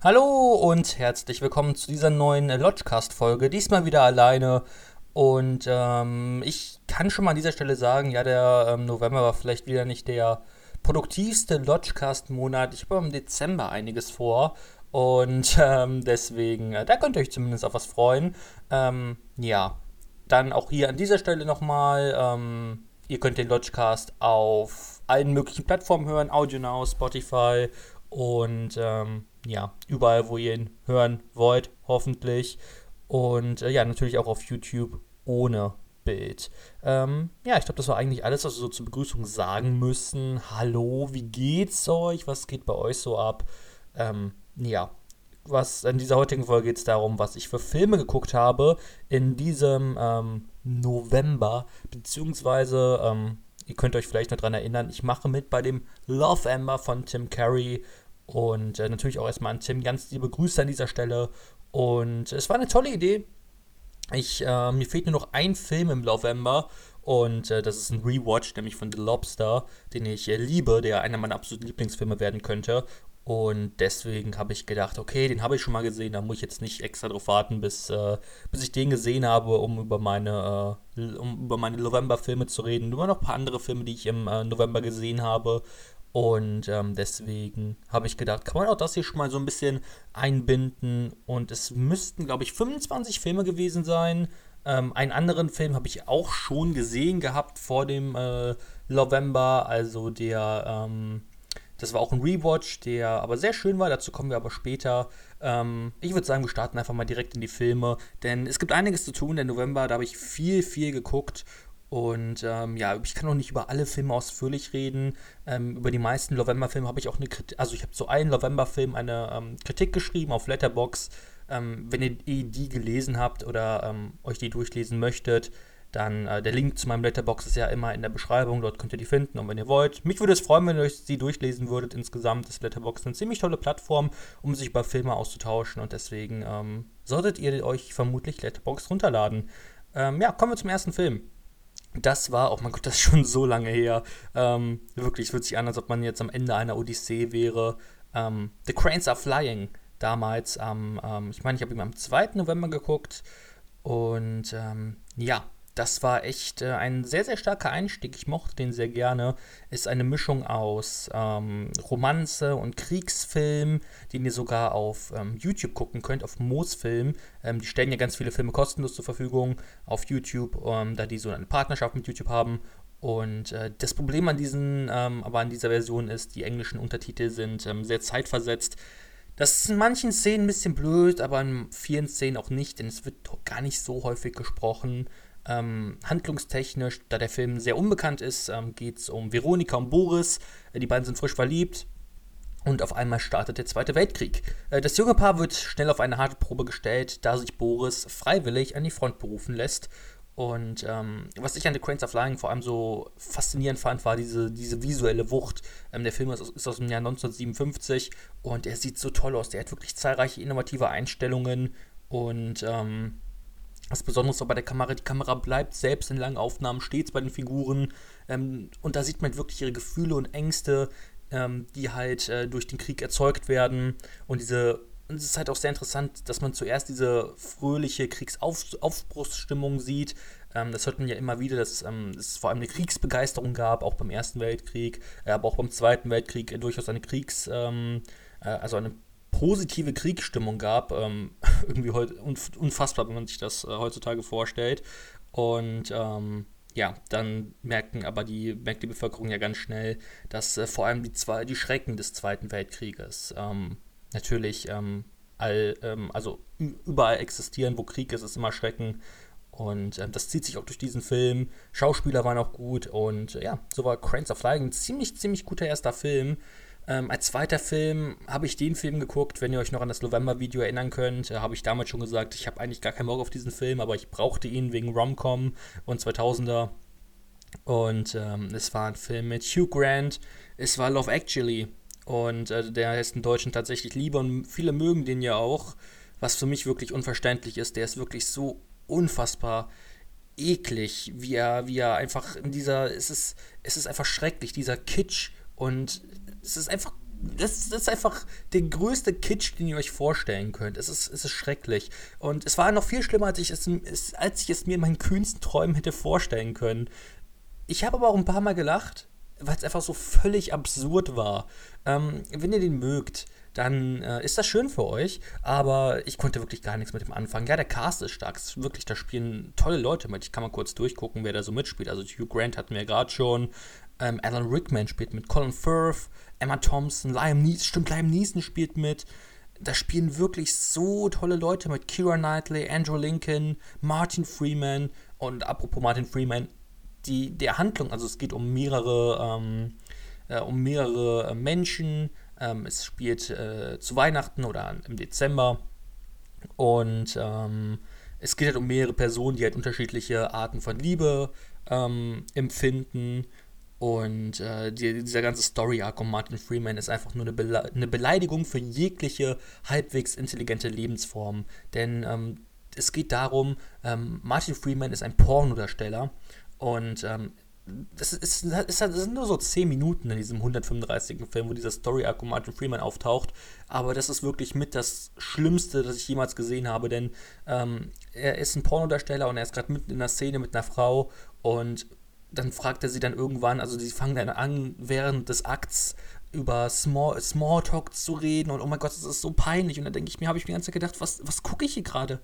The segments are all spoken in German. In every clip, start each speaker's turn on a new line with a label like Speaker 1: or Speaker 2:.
Speaker 1: Hallo und herzlich willkommen zu dieser neuen Lodgecast-Folge. Diesmal wieder alleine. Und ähm, ich kann schon mal an dieser Stelle sagen, ja, der ähm, November war vielleicht wieder nicht der produktivste Lodgecast-Monat. Ich habe im Dezember einiges vor. Und ähm, deswegen, äh, da könnt ihr euch zumindest auf was freuen. Ähm, ja, dann auch hier an dieser Stelle nochmal. Ähm, ihr könnt den Lodgecast auf allen möglichen Plattformen hören: AudioNow, Spotify und ähm, ja, überall, wo ihr ihn hören wollt, hoffentlich. Und äh, ja, natürlich auch auf YouTube ohne Bild. Ähm, ja, ich glaube, das war eigentlich alles, was wir so zur Begrüßung sagen müssen. Hallo, wie geht's euch? Was geht bei euch so ab? Ähm, ja, was in dieser heutigen Folge geht es darum, was ich für Filme geguckt habe in diesem ähm, November, beziehungsweise ähm, ihr könnt euch vielleicht noch daran erinnern, ich mache mit bei dem Love Amber von Tim Curry und äh, natürlich auch erstmal an Tim ganz liebe Grüße an dieser Stelle. Und es war eine tolle Idee. Ich, äh, mir fehlt nur noch ein Film im November und äh, das ist ein Rewatch, nämlich von The Lobster, den ich äh, liebe, der einer meiner absoluten Lieblingsfilme werden könnte. Und deswegen habe ich gedacht, okay, den habe ich schon mal gesehen, da muss ich jetzt nicht extra drauf warten, bis, äh, bis ich den gesehen habe, um über meine, äh, um meine November-Filme zu reden. Nur noch ein paar andere Filme, die ich im äh, November gesehen habe. Und ähm, deswegen habe ich gedacht, kann man auch das hier schon mal so ein bisschen einbinden. Und es müssten, glaube ich, 25 Filme gewesen sein. Ähm, einen anderen Film habe ich auch schon gesehen gehabt vor dem äh, November. Also der, ähm, das war auch ein Rewatch, der aber sehr schön war. Dazu kommen wir aber später. Ähm, ich würde sagen, wir starten einfach mal direkt in die Filme. Denn es gibt einiges zu tun. Der November, da habe ich viel, viel geguckt. Und ähm, ja, ich kann noch nicht über alle Filme ausführlich reden. Ähm, über die meisten November-Filme habe ich auch eine Kritik, also ich habe zu allen November-Filmen eine ähm, Kritik geschrieben auf Letterbox. Ähm, wenn ihr die gelesen habt oder ähm, euch die durchlesen möchtet, dann äh, der Link zu meinem Letterbox ist ja immer in der Beschreibung, dort könnt ihr die finden. Und wenn ihr wollt, mich würde es freuen, wenn ihr euch die durchlesen würdet. Insgesamt ist Letterbox eine ziemlich tolle Plattform, um sich über Filme auszutauschen und deswegen ähm, solltet ihr euch vermutlich Letterbox runterladen. ja, kommen wir zum ersten Film das war, oh mein Gott, das ist schon so lange her. Ähm, wirklich, es fühlt sich an, als ob man jetzt am Ende einer Odyssee wäre. Ähm, The Cranes Are Flying, damals am, ähm, ich meine, ich habe ihn am 2. November geguckt. Und ähm, ja, das war echt äh, ein sehr, sehr starker Einstieg. Ich mochte den sehr gerne. Ist eine Mischung aus ähm, Romanze und Kriegsfilm, den ihr sogar auf ähm, YouTube gucken könnt, auf Moosfilm. Ähm, die stellen ja ganz viele Filme kostenlos zur Verfügung auf YouTube, ähm, da die so eine Partnerschaft mit YouTube haben. Und äh, das Problem an diesen, ähm, aber an dieser Version ist, die englischen Untertitel sind ähm, sehr zeitversetzt. Das ist in manchen Szenen ein bisschen blöd, aber in vielen Szenen auch nicht, denn es wird gar nicht so häufig gesprochen. Ähm, handlungstechnisch, da der Film sehr unbekannt ist, ähm, geht es um Veronika und Boris. Äh, die beiden sind frisch verliebt. Und auf einmal startet der Zweite Weltkrieg. Äh, das junge Paar wird schnell auf eine harte Probe gestellt, da sich Boris freiwillig an die Front berufen lässt. Und ähm, was ich an The Cranes of Flying vor allem so faszinierend fand, war diese, diese visuelle Wucht. Ähm, der Film ist, ist, aus dem Jahr 1957 und er sieht so toll aus. Der hat wirklich zahlreiche innovative Einstellungen und ähm, das Besondere ist auch bei der Kamera, die Kamera bleibt selbst in langen Aufnahmen stets bei den Figuren ähm, und da sieht man wirklich ihre Gefühle und Ängste, ähm, die halt äh, durch den Krieg erzeugt werden und diese und es ist halt auch sehr interessant, dass man zuerst diese fröhliche Kriegsaufbruchsstimmung sieht. Ähm, das hört man ja immer wieder, dass ähm, es vor allem eine Kriegsbegeisterung gab, auch beim Ersten Weltkrieg, äh, aber auch beim Zweiten Weltkrieg äh, durchaus eine Kriegs-, ähm, äh, also eine positive Kriegsstimmung gab. Ähm, irgendwie heute unfassbar, wenn man sich das äh, heutzutage vorstellt. Und ähm, ja, dann merken aber die, merkt die Bevölkerung ja ganz schnell, dass äh, vor allem die, zwei, die Schrecken des Zweiten Weltkrieges ähm, natürlich ähm, all, ähm, also überall existieren, wo Krieg ist, ist immer Schrecken. Und ähm, das zieht sich auch durch diesen Film. Schauspieler waren auch gut und äh, ja, so war Cranes of Flying ein ziemlich, ziemlich guter erster Film. Ähm, als zweiter Film habe ich den Film geguckt, wenn ihr euch noch an das November-Video erinnern könnt, äh, habe ich damals schon gesagt, ich habe eigentlich gar keinen Bock auf diesen Film, aber ich brauchte ihn wegen Romcom und 2000er. Und ähm, es war ein Film mit Hugh Grant, es war Love Actually. Und äh, der heißt in Deutschen tatsächlich Liebe und viele mögen den ja auch, was für mich wirklich unverständlich ist. Der ist wirklich so unfassbar eklig, wie er, wie er einfach in dieser, es ist, es ist einfach schrecklich, dieser Kitsch und es ist einfach das, das, ist einfach der größte Kitsch, den ihr euch vorstellen könnt. Es ist, es ist schrecklich. Und es war noch viel schlimmer, als ich es, als ich es mir in meinen kühnsten Träumen hätte vorstellen können. Ich habe aber auch ein paar Mal gelacht, weil es einfach so völlig absurd war. Ähm, wenn ihr den mögt, dann äh, ist das schön für euch, aber ich konnte wirklich gar nichts mit dem anfangen. Ja, der Cast ist stark, ist wirklich, da spielen tolle Leute mit. Ich kann mal kurz durchgucken, wer da so mitspielt. Also Hugh Grant hatten wir gerade schon, ähm, Alan Rickman spielt mit, Colin Firth, Emma Thompson, Liam Neeson, stimmt, Liam Neeson spielt mit. Da spielen wirklich so tolle Leute mit. Kira Knightley, Andrew Lincoln, Martin Freeman. Und apropos Martin Freeman, die, der Handlung, also es geht um mehrere, ähm, äh, um mehrere äh, Menschen. Ähm, es spielt äh, zu Weihnachten oder im Dezember. Und ähm, es geht halt um mehrere Personen, die halt unterschiedliche Arten von Liebe ähm, empfinden und äh, die, dieser ganze Story-Arc um Martin Freeman ist einfach nur eine, Bele eine, Beleidigung für jegliche halbwegs intelligente Lebensform. Denn ähm, es geht darum, ähm, Martin Freeman ist ein Pornodarsteller und ähm, das, ist, das sind nur so 10 Minuten in diesem 135. Film, wo dieser Story-Arc um Martin Freeman auftaucht. Aber das ist wirklich mit das Schlimmste, das ich jemals gesehen habe, denn ähm, er ist ein Pornodarsteller und er ist gerade mitten in einer Szene mit einer Frau und dann fragt er sie dann irgendwann, also sie fangen dann an, während des Akts über Small, Smalltalk zu reden und oh mein Gott, das ist so peinlich. Und dann denke ich mir, habe ich mir die ganze Zeit gedacht, was, was gucke ich hier gerade?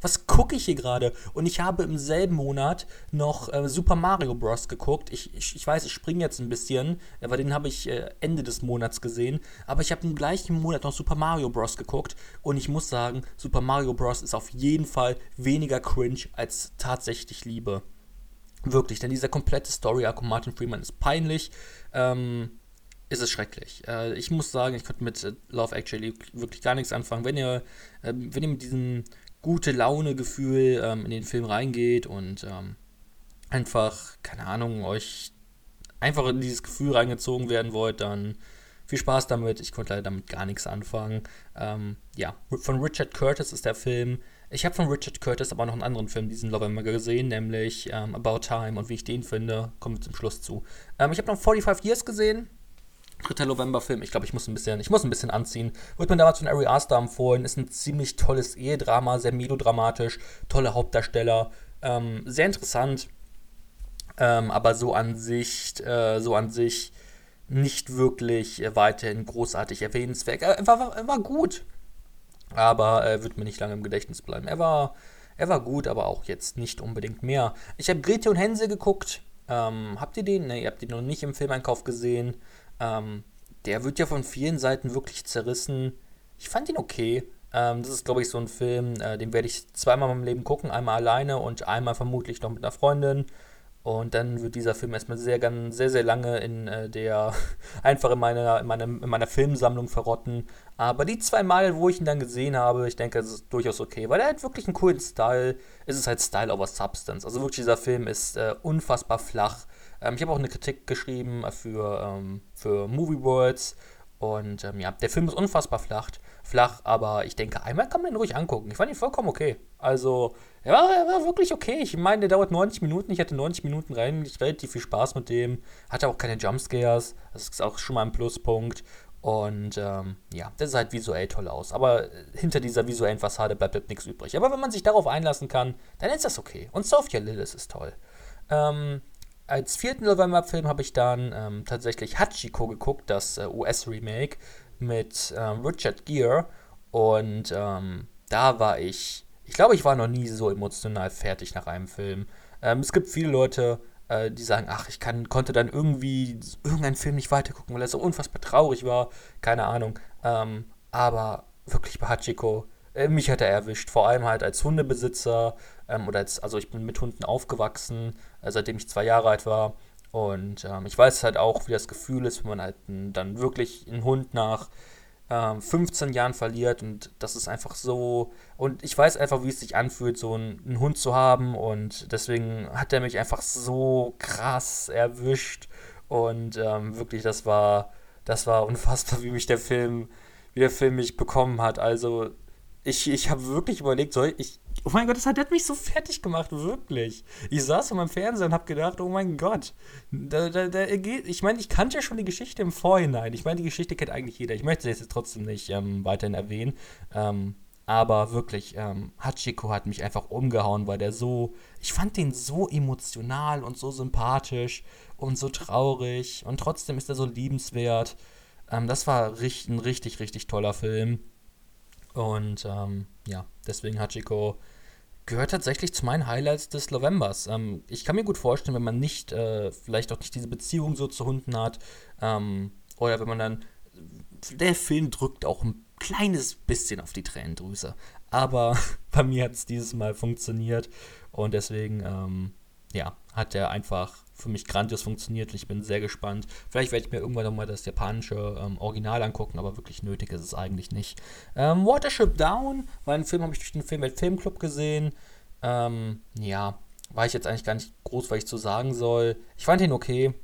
Speaker 1: Was gucke ich hier gerade? Und ich habe im selben Monat noch äh, Super Mario Bros. geguckt. Ich, ich, ich weiß, ich springe jetzt ein bisschen, aber den habe ich äh, Ende des Monats gesehen. Aber ich habe im gleichen Monat noch Super Mario Bros. geguckt. Und ich muss sagen, Super Mario Bros. ist auf jeden Fall weniger cringe als tatsächlich Liebe. Wirklich, denn dieser komplette Story-Arc um Martin Freeman ist peinlich. Ähm, ist es schrecklich. Äh, ich muss sagen, ich konnte mit äh, Love Actually wirklich gar nichts anfangen. Wenn ihr, äh, wenn ihr mit diesem gute Laune-Gefühl ähm, in den Film reingeht und ähm, einfach, keine Ahnung, euch einfach in dieses Gefühl reingezogen werden wollt, dann viel Spaß damit. Ich konnte leider damit gar nichts anfangen. Ähm, ja, von Richard Curtis ist der Film. Ich habe von Richard Curtis aber noch einen anderen Film diesen November gesehen, nämlich ähm, About Time. Und wie ich den finde, kommen wir zum Schluss zu. Ähm, ich habe noch 45 Years gesehen. Dritter November-Film. Ich glaube, ich muss ein bisschen, ich muss ein bisschen anziehen. Wurde mir damals von Ari Aster empfohlen. Ist ein ziemlich tolles Ehedrama, sehr melodramatisch, tolle Hauptdarsteller, ähm, sehr interessant. Ähm, aber so an sich, äh, so an sich nicht wirklich weiterhin großartig erwähnenswert. Er war, er war gut aber er wird mir nicht lange im Gedächtnis bleiben. Er war, er war gut, aber auch jetzt nicht unbedingt mehr. Ich habe Grete und Hänsel geguckt. Ähm, habt ihr den? Ne, ihr habt ihn noch nicht im Filmeinkauf gesehen. Ähm, der wird ja von vielen Seiten wirklich zerrissen. Ich fand ihn okay. Ähm, das ist, glaube ich, so ein Film, äh, den werde ich zweimal in meinem Leben gucken. Einmal alleine und einmal vermutlich noch mit einer Freundin. Und dann wird dieser Film erstmal sehr, ganz, sehr, sehr lange in äh, der, einfach in meiner, in, meiner, in meiner Filmsammlung verrotten. Aber die zwei Mal, wo ich ihn dann gesehen habe, ich denke, es ist durchaus okay, weil er hat wirklich einen coolen Style. Es ist halt Style over Substance. Also wirklich, dieser Film ist äh, unfassbar flach. Ähm, ich habe auch eine Kritik geschrieben für, ähm, für Movie Worlds. Und ähm, ja, der Film ist unfassbar flach, flach, aber ich denke, einmal kann man ihn ruhig angucken. Ich fand ihn vollkommen okay. Also, er war, er war wirklich okay. Ich meine, der dauert 90 Minuten. Ich hatte 90 Minuten rein, ich relativ viel Spaß mit dem. Hatte auch keine Jumpscares. Das ist auch schon mal ein Pluspunkt. Und ähm, ja, das sah halt visuell toll aus. Aber hinter dieser visuellen Fassade bleibt halt nichts übrig. Aber wenn man sich darauf einlassen kann, dann ist das okay. Und Sophia Lillis ist toll. Ähm, als vierten November-Film habe ich dann ähm, tatsächlich Hachiko geguckt, das äh, US-Remake mit ähm, Richard Gere. Und ähm, da war ich, ich glaube, ich war noch nie so emotional fertig nach einem Film. Ähm, es gibt viele Leute, äh, die sagen, ach, ich kann, konnte dann irgendwie irgendeinen Film nicht weitergucken, weil er so unfassbar traurig war. Keine Ahnung. Ähm, aber wirklich bei Hachiko, äh, mich hat er erwischt. Vor allem halt als Hundebesitzer ähm, oder als, also ich bin mit Hunden aufgewachsen, äh, seitdem ich zwei Jahre alt war. Und ähm, ich weiß halt auch, wie das Gefühl ist, wenn man halt dann wirklich einen Hund nach 15 ähm, Jahren verliert und das ist einfach so. Und ich weiß einfach, wie es sich anfühlt, so einen, einen, Hund zu haben und deswegen hat er mich einfach so krass erwischt und ähm, wirklich, das war, das war unfassbar, wie mich der Film, wie der Film mich bekommen hat. Also ich, ich habe wirklich überlegt, soll ich. Oh mein Gott, das hat, das hat mich so fertig gemacht, wirklich. Ich saß vor meinem Fernseher und habe gedacht, oh mein Gott. Da, da, da ich meine, ich kannte ja schon die Geschichte im Vorhinein. Ich meine, die Geschichte kennt eigentlich jeder. Ich möchte sie jetzt trotzdem nicht ähm, weiterhin erwähnen. Ähm, aber wirklich, ähm, Hachiko hat mich einfach umgehauen, weil der so. Ich fand den so emotional und so sympathisch und so traurig. Und trotzdem ist er so liebenswert. Ähm, das war richtig, ein richtig, richtig toller Film. Und ähm, ja, deswegen Hachiko gehört tatsächlich zu meinen Highlights des Novembers. Ähm, ich kann mir gut vorstellen, wenn man nicht, äh, vielleicht auch nicht diese Beziehung so zu Hunden hat, ähm, oder wenn man dann, der Film drückt auch ein kleines bisschen auf die Tränendrüse. Aber bei mir hat es dieses Mal funktioniert und deswegen, ähm, ja, hat er einfach für mich grandios funktioniert ich bin sehr gespannt. Vielleicht werde ich mir irgendwann nochmal das japanische ähm, Original angucken, aber wirklich nötig ist es eigentlich nicht. Ähm, Watership Down ein Film, habe ich durch den Film Filmclub gesehen. Ähm, ja, war ich jetzt eigentlich gar nicht groß, was ich zu sagen soll. Ich fand ihn okay.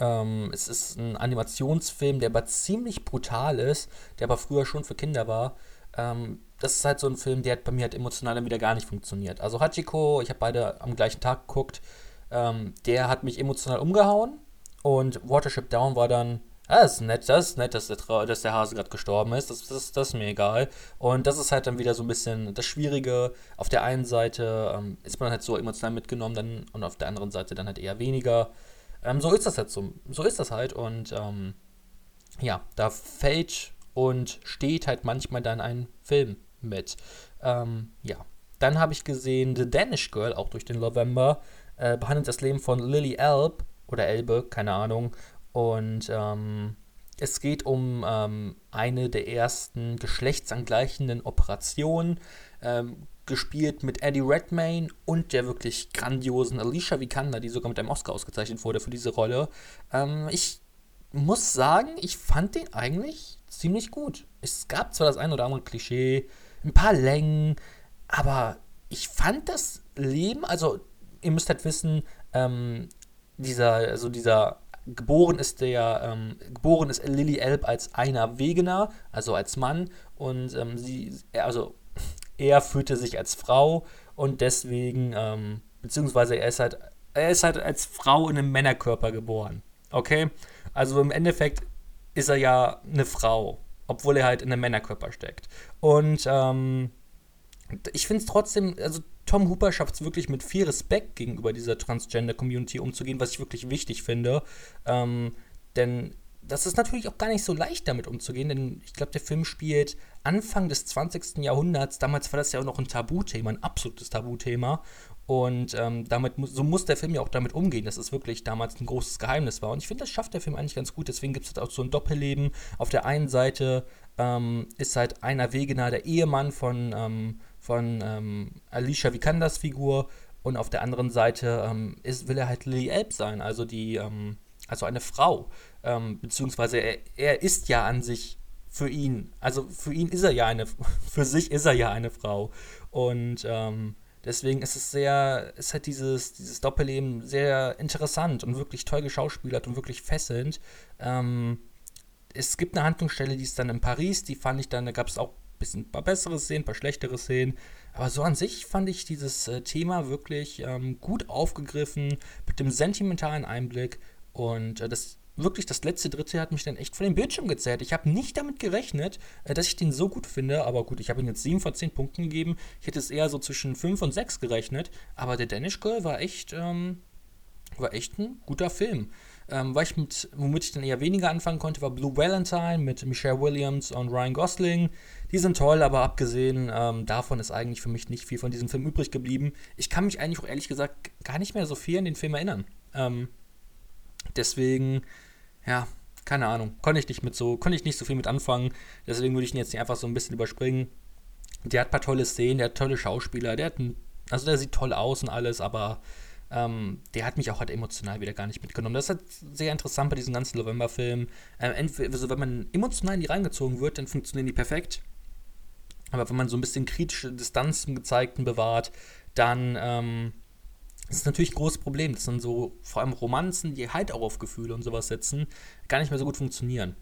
Speaker 1: Ähm, es ist ein Animationsfilm, der aber ziemlich brutal ist, der aber früher schon für Kinder war. Ähm, das ist halt so ein Film, der hat bei mir halt emotional dann wieder gar nicht funktioniert. Also Hachiko, ich habe beide am gleichen Tag geguckt, ähm, der hat mich emotional umgehauen. Und Watership Down war dann, ah, ist nett, das ist nett, dass der, dass der Hase gerade gestorben ist. Das, das, das ist mir egal. Und das ist halt dann wieder so ein bisschen das Schwierige. Auf der einen Seite ähm, ist man halt so emotional mitgenommen dann, und auf der anderen Seite dann halt eher weniger. Ähm, so ist das halt so. So ist das halt. Und ähm, ja, da fällt und steht halt manchmal dann ein Film mit. Ähm, ja. Dann habe ich gesehen The Danish Girl, auch durch den November äh, behandelt das Leben von Lily Elb oder Elbe, keine Ahnung. Und ähm, es geht um ähm, eine der ersten geschlechtsangleichenden Operationen, ähm, gespielt mit Eddie Redmayne und der wirklich grandiosen Alicia Vikander, die sogar mit einem Oscar ausgezeichnet wurde für diese Rolle. Ähm, ich muss sagen, ich fand den eigentlich ziemlich gut. Es gab zwar das ein oder andere Klischee, ein paar Längen, aber ich fand das Leben, also ihr müsst halt wissen, ähm, dieser, also dieser geboren ist der, ähm, geboren ist Lily Elb als einer Wegener, also als Mann, und ähm, sie, also er fühlte sich als Frau und deswegen, ähm, beziehungsweise er ist halt, er ist halt als Frau in einem Männerkörper geboren. Okay? Also im Endeffekt ist er ja eine Frau, obwohl er halt in einem Männerkörper steckt. Und ähm, ich finde es trotzdem, also Tom Hooper schafft es wirklich mit viel Respekt gegenüber dieser Transgender-Community umzugehen, was ich wirklich wichtig finde. Ähm, denn das ist natürlich auch gar nicht so leicht, damit umzugehen, denn ich glaube, der Film spielt Anfang des 20. Jahrhunderts. Damals war das ja auch noch ein Tabuthema, ein absolutes Tabuthema. Und ähm, damit so muss der Film ja auch damit umgehen, dass es wirklich damals ein großes Geheimnis war. Und ich finde, das schafft der Film eigentlich ganz gut. Deswegen gibt es halt auch so ein Doppelleben. Auf der einen Seite ähm, ist halt einer Wegener der Ehemann von ähm, von ähm, Alicia Vikandas Figur und auf der anderen Seite ähm, ist, will er halt Lily Elb sein, also die, ähm, also eine Frau, ähm, beziehungsweise er, er ist ja an sich für ihn, also für ihn ist er ja eine, für sich ist er ja eine Frau und ähm, deswegen ist es sehr, ist halt dieses, dieses Doppelleben sehr interessant und wirklich toll geschauspielert und wirklich fesselnd. Ähm, es gibt eine Handlungsstelle, die ist dann in Paris, die fand ich dann, da gab es auch bisschen ein paar bessere Szenen, ein paar schlechtere Szenen. Aber so an sich fand ich dieses äh, Thema wirklich ähm, gut aufgegriffen, mit dem sentimentalen Einblick. Und äh, das wirklich das letzte Drittel hat mich dann echt von dem Bildschirm gezerrt. Ich habe nicht damit gerechnet, äh, dass ich den so gut finde. Aber gut, ich habe ihm jetzt 7 von 10 Punkten gegeben. Ich hätte es eher so zwischen 5 und 6 gerechnet. Aber der Danish Girl war echt, ähm, war echt ein guter Film. Ähm, ich mit, womit ich dann eher weniger anfangen konnte, war Blue Valentine mit Michelle Williams und Ryan Gosling. Die sind toll, aber abgesehen ähm, davon ist eigentlich für mich nicht viel von diesem Film übrig geblieben. Ich kann mich eigentlich auch ehrlich gesagt gar nicht mehr so viel an den Film erinnern. Ähm, deswegen, ja, keine Ahnung, konnte ich nicht mit so, konnte ich nicht so viel mit anfangen. Deswegen würde ich ihn jetzt nicht einfach so ein bisschen überspringen. Der hat ein paar tolle Szenen, der hat tolle Schauspieler, der hat ein, also der sieht toll aus und alles, aber ähm, der hat mich auch halt emotional wieder gar nicht mitgenommen. Das ist halt sehr interessant bei diesen ganzen November-Filmen. Ähm, also wenn man emotional in die reingezogen wird, dann funktionieren die perfekt. Aber wenn man so ein bisschen kritische Distanz zum Gezeigten bewahrt, dann ähm, ist es natürlich ein großes Problem, dass dann so vor allem Romanzen, die halt auch auf Gefühle und sowas setzen, gar nicht mehr so gut funktionieren.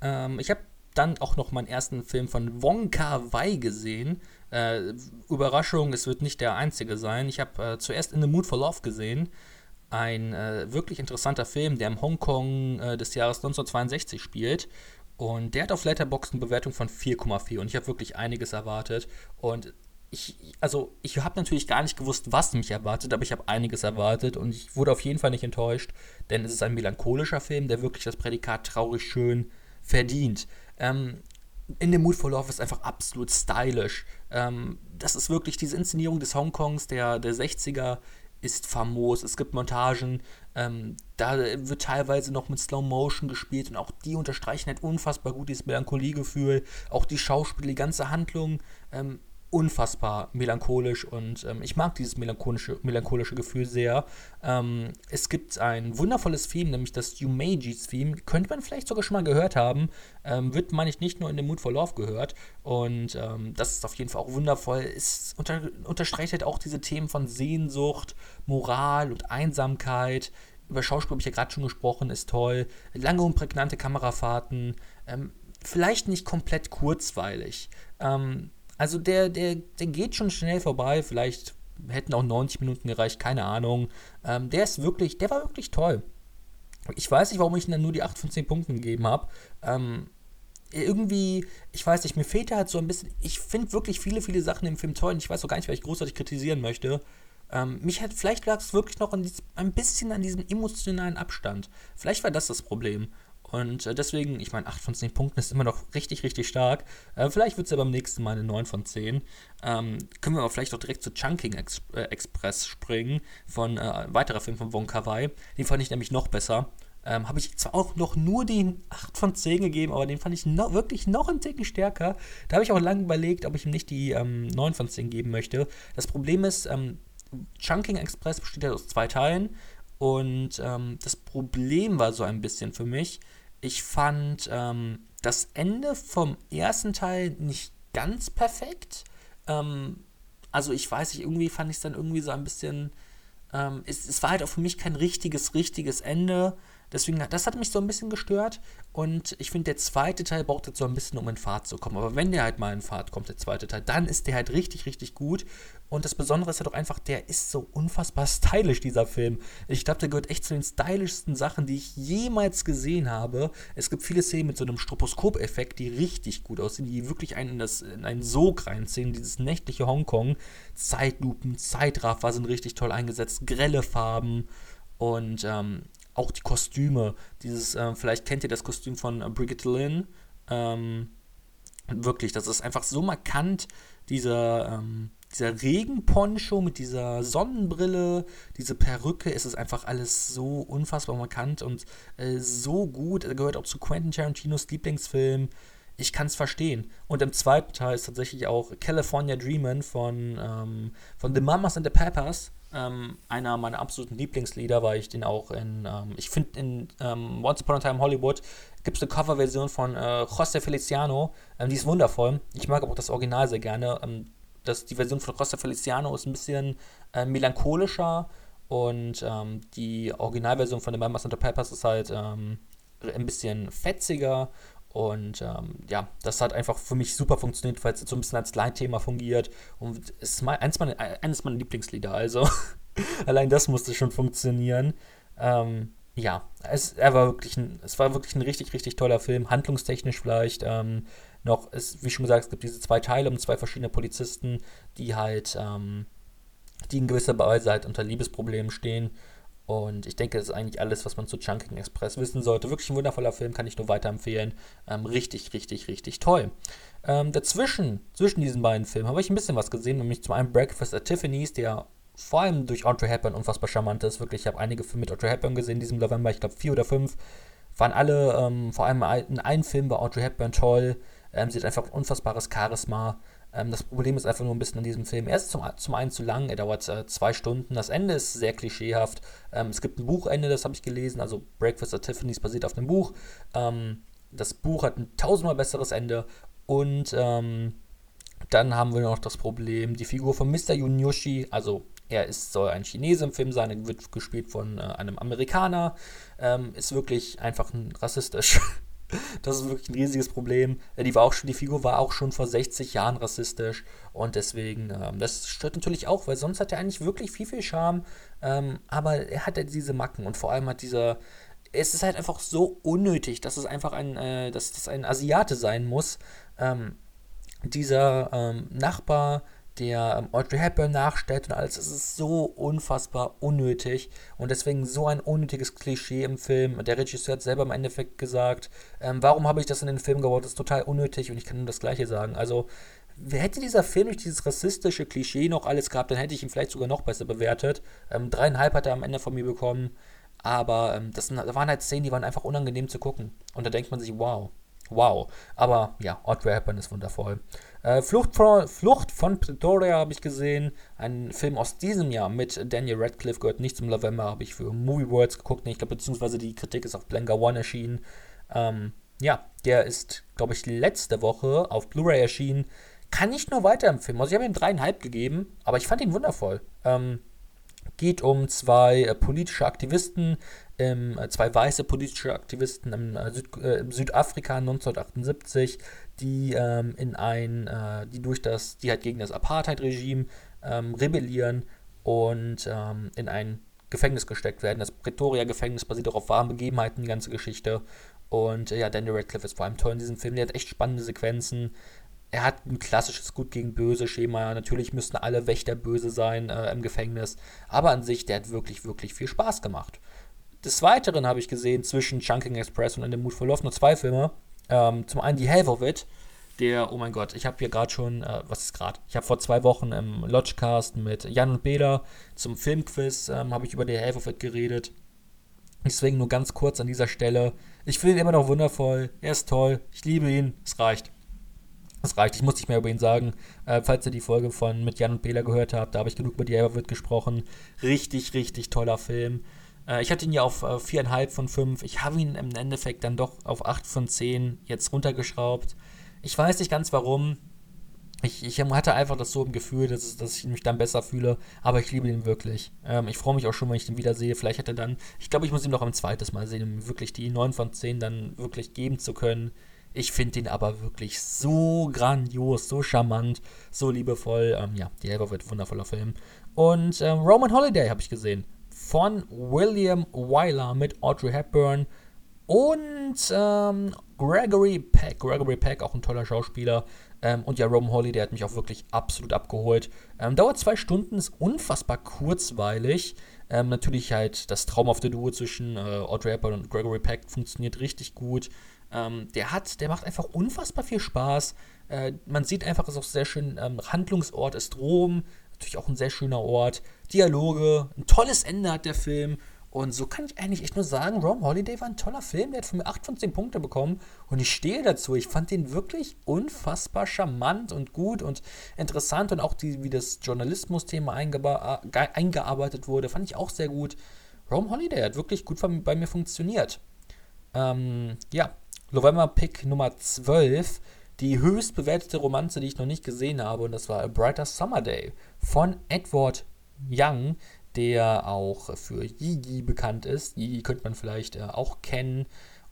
Speaker 1: Ähm, ich habe dann auch noch meinen ersten Film von Wong Kar Wai gesehen. Äh, Überraschung, es wird nicht der einzige sein. Ich habe äh, zuerst In the Mood for Love gesehen. Ein äh, wirklich interessanter Film, der im Hongkong äh, des Jahres 1962 spielt. Und der hat auf Letterboxd eine Bewertung von 4,4 und ich habe wirklich einiges erwartet. Und ich, also ich habe natürlich gar nicht gewusst, was mich erwartet, aber ich habe einiges erwartet und ich wurde auf jeden Fall nicht enttäuscht, denn es ist ein melancholischer Film, der wirklich das Prädikat traurig schön verdient. Ähm, in dem Mood for Love ist einfach absolut stylisch. Ähm, das ist wirklich diese Inszenierung des Hongkongs der, der 60er ist famos. Es gibt Montagen, ähm, da wird teilweise noch mit Slow Motion gespielt und auch die unterstreichen halt unfassbar gut dieses Melancholiegefühl. Auch die Schauspieler, die ganze Handlung ähm, unfassbar melancholisch und ähm, ich mag dieses melancholische, melancholische Gefühl sehr. Ähm, es gibt ein wundervolles Theme, nämlich das Yumejis Theme. Könnte man vielleicht sogar schon mal gehört haben. Ähm, wird, meine ich, nicht nur in The Mood for Love gehört. Und ähm, das ist auf jeden Fall auch wundervoll. Es unter, unterstreicht halt auch diese Themen von Sehnsucht, Moral und Einsamkeit. Über Schauspiel habe ich ja gerade schon gesprochen, ist toll. Lange und prägnante Kamerafahrten. Ähm, vielleicht nicht komplett kurzweilig. Ähm, also der, der, der geht schon schnell vorbei, vielleicht hätten auch 90 Minuten gereicht, keine Ahnung. Ähm, der ist wirklich, der war wirklich toll. Ich weiß nicht, warum ich ihm dann nur die 8 von 10 Punkten gegeben habe. Ähm, irgendwie, ich weiß nicht, mir fehlt halt so ein bisschen, ich finde wirklich viele, viele Sachen im Film toll und ich weiß auch gar nicht, wer ich großartig kritisieren möchte. Ähm, mich hat, vielleicht lag es wirklich noch diesem, ein bisschen an diesem emotionalen Abstand. Vielleicht war das das Problem. Und äh, deswegen, ich meine, 8 von 10 Punkten ist immer noch richtig, richtig stark. Äh, vielleicht wird es ja beim nächsten Mal eine 9 von 10. Ähm, können wir aber vielleicht auch direkt zu Chunking Ex äh, Express springen, von äh, weiterer Film von Wong Kar Wai. Den fand ich nämlich noch besser. Ähm, Habe ich zwar auch noch nur den 8 von 10 gegeben, aber den fand ich no wirklich noch ein Ticken stärker. Da habe ich auch lange überlegt, ob ich ihm nicht die ähm, 9 von 10 geben möchte. Das Problem ist, ähm, Chunking Express besteht ja aus zwei Teilen. Und ähm, das Problem war so ein bisschen für mich, ich fand ähm, das Ende vom ersten Teil nicht ganz perfekt. Ähm, also ich weiß nicht, irgendwie fand ich es dann irgendwie so ein bisschen. Ähm, es, es, war halt auch für mich kein richtiges, richtiges Ende. Deswegen, das hat mich so ein bisschen gestört. Und ich finde, der zweite Teil braucht jetzt so ein bisschen, um in Fahrt zu kommen. Aber wenn der halt mal in Fahrt kommt, der zweite Teil, dann ist der halt richtig, richtig gut. Und das Besondere ist ja halt doch einfach, der ist so unfassbar stylisch, dieser Film. Ich glaube, der gehört echt zu den stylischsten Sachen, die ich jemals gesehen habe. Es gibt viele Szenen mit so einem Stroboskop-Effekt, die richtig gut aussehen, die wirklich einen in, das, in einen Sog reinziehen. Dieses nächtliche Hongkong. Zeitlupen, Zeitraffer sind richtig toll eingesetzt, grelle Farben. Und ähm, auch die Kostüme. Dieses, äh, vielleicht kennt ihr das Kostüm von äh, Brigitte Lynn. Ähm, wirklich, das ist einfach so markant, dieser, ähm, dieser Regenponcho mit dieser Sonnenbrille, diese Perücke, es ist einfach alles so unfassbar markant und äh, so gut. Er gehört auch zu Quentin Tarantinos Lieblingsfilm. Ich kann es verstehen. Und im zweiten Teil ist tatsächlich auch California Dreamin' von, ähm, von The Mamas and the Peppers ähm, einer meiner absoluten Lieblingslieder, weil ich den auch in, ähm, ich finde in ähm, Once Upon a Time Hollywood gibt es eine Coverversion von äh, José Feliciano, ähm, die ist wundervoll. Ich mag aber auch das Original sehr gerne. Ähm, das, die Version von José Feliciano ist ein bisschen äh, melancholischer und ähm, die Originalversion von The Mamas and the Peppers ist halt ein bisschen fetziger und ähm, ja, das hat einfach für mich super funktioniert, weil es so ein bisschen als Leitthema fungiert. Und es ist mein, eines, meiner, eines meiner Lieblingslieder. Also allein das musste schon funktionieren. Ähm, ja, es, er war wirklich ein, es war wirklich ein richtig, richtig toller Film. Handlungstechnisch vielleicht ähm, noch, ist, wie schon gesagt, es gibt diese zwei Teile um zwei verschiedene Polizisten, die halt, ähm, die in gewisser Weise halt unter Liebesproblemen stehen und ich denke, das ist eigentlich alles, was man zu Chunking Express wissen sollte. Wirklich ein wundervoller Film, kann ich nur weiterempfehlen. Ähm, richtig, richtig, richtig toll. Ähm, dazwischen, zwischen diesen beiden Filmen, habe ich ein bisschen was gesehen, nämlich zum einen Breakfast at Tiffany's, der vor allem durch Audrey Hepburn unfassbar charmant ist. Wirklich, ich habe einige Filme mit Audrey Hepburn gesehen in diesem November, ich glaube vier oder fünf. Waren alle, ähm, vor allem in einem Film bei Audrey Hepburn toll. Ähm, sie hat einfach ein unfassbares Charisma. Ähm, das Problem ist einfach nur ein bisschen an diesem Film. Er ist zum, zum einen zu lang, er dauert äh, zwei Stunden. Das Ende ist sehr klischeehaft. Ähm, es gibt ein Buchende, das habe ich gelesen. Also Breakfast at Tiffany's basiert auf einem Buch. Ähm, das Buch hat ein tausendmal besseres Ende. Und ähm, dann haben wir noch das Problem, die Figur von Mr. Yunyoshi, also er ist, soll ein Chinese im Film sein, er wird gespielt von äh, einem Amerikaner, ähm, ist wirklich einfach ein rassistisch. Das ist wirklich ein riesiges Problem. Äh, die war auch schon, die Figur war auch schon vor 60 Jahren rassistisch und deswegen, ähm, das stört natürlich auch, weil sonst hat er eigentlich wirklich viel, viel Charme, ähm, aber er hat ja diese Macken und vor allem hat dieser, es ist halt einfach so unnötig, dass es einfach ein, äh, dass das ein Asiate sein muss. Ähm, dieser ähm, Nachbar, der ähm, Audrey Hepburn nachstellt und alles. Es ist so unfassbar unnötig und deswegen so ein unnötiges Klischee im Film. Der Regisseur hat selber im Endeffekt gesagt, ähm, warum habe ich das in den Film gebaut? Das ist total unnötig und ich kann nur das Gleiche sagen. Also, hätte dieser Film durch dieses rassistische Klischee noch alles gehabt, dann hätte ich ihn vielleicht sogar noch besser bewertet. Ähm, dreieinhalb hat er am Ende von mir bekommen, aber ähm, das, das waren halt Szenen, die waren einfach unangenehm zu gucken. Und da denkt man sich, wow, wow. Aber ja, Audrey Hepburn ist wundervoll. Äh, Flucht, von, Flucht von Pretoria habe ich gesehen. Ein Film aus diesem Jahr mit Daniel Radcliffe gehört nicht zum November, habe ich für Movie Worlds geguckt. Ich glaube, beziehungsweise die Kritik ist auf Blanka One erschienen. Ähm, ja, der ist, glaube ich, letzte Woche auf Blu-ray erschienen. Kann ich nur weiterempfehlen. Also ich habe ihm dreieinhalb gegeben, aber ich fand ihn wundervoll. Ähm, geht um zwei äh, politische Aktivisten, ähm, zwei weiße politische Aktivisten im, äh, Süd, äh, Südafrika 1978, die ähm, in ein, äh, die durch das, die halt gegen das Apartheid-Regime ähm, rebellieren und in ein Gefängnis gesteckt werden. Das Pretoria-Gefängnis basiert auch auf wahren Begebenheiten, die ganze Geschichte. Und ja, Daniel Radcliffe ist vor allem toll in diesem Film. Der hat echt spannende Sequenzen. Er hat ein klassisches Gut gegen Böse Schema. Natürlich müssten alle Wächter böse sein äh, im Gefängnis. Aber an sich, der hat wirklich, wirklich viel Spaß gemacht. Des Weiteren habe ich gesehen zwischen Chunking Express und In the Mood for Love nur zwei Filme. Ähm, zum einen die Half of It, der, oh mein Gott, ich habe hier gerade schon, äh, was ist gerade? Ich habe vor zwei Wochen im Lodgecast mit Jan und Bela zum Filmquiz, ähm, habe ich über die Half of It geredet. Deswegen nur ganz kurz an dieser Stelle. Ich finde ihn immer noch wundervoll. Er ist toll. Ich liebe ihn. Es reicht. Es reicht. Ich muss nicht mehr über ihn sagen. Äh, falls ihr die Folge von mit Jan und Bela gehört habt, da habe ich genug über die It gesprochen. Richtig, richtig toller Film. Äh, ich hatte ihn ja auf äh, 4,5 von 5. Ich habe ihn im Endeffekt dann doch auf 8 von 10 jetzt runtergeschraubt. Ich weiß nicht ganz warum. Ich, ich hatte einfach das so im Gefühl, dass, dass ich mich dann besser fühle, aber ich liebe ihn wirklich. Ähm, ich freue mich auch schon, wenn ich ihn wiedersehe. Vielleicht hat er dann, ich glaube, ich muss ihn noch ein zweites Mal sehen, um wirklich die 9 von 10 dann wirklich geben zu können. Ich finde ihn aber wirklich so grandios, so charmant, so liebevoll. Ähm, ja, die Helfer wird wundervoller Film. Und ähm, Roman Holiday habe ich gesehen von William Wyler mit Audrey Hepburn und ähm, Gregory Peck. Gregory Peck, auch ein toller Schauspieler. Ähm, und ja, Roman Holly, der hat mich auch wirklich absolut abgeholt. Ähm, dauert zwei Stunden, ist unfassbar kurzweilig. Ähm, natürlich halt das traumhafte Duo zwischen äh, Audrey Hepburn und Gregory Peck funktioniert richtig gut. Ähm, der hat, der macht einfach unfassbar viel Spaß. Äh, man sieht einfach, es ist auch sehr schön. Ähm, Handlungsort ist Rom, natürlich auch ein sehr schöner Ort. Dialoge, ein tolles Ende hat der Film. Und so kann ich eigentlich echt nur sagen, Ron Holiday war ein toller Film. Der hat von mir 8 von 10 Punkte bekommen. Und ich stehe dazu. Ich fand den wirklich unfassbar charmant und gut und interessant. Und auch die, wie das Journalismus-Thema eingearbeitet wurde, fand ich auch sehr gut. Ron Holiday hat wirklich gut bei mir funktioniert. Ähm, ja, November Pick Nummer 12 die höchst bewertete Romanze, die ich noch nicht gesehen habe, und das war A Brighter Summer Day von Edward Young, der auch für Yigi bekannt ist. Yigi könnte man vielleicht äh, auch kennen.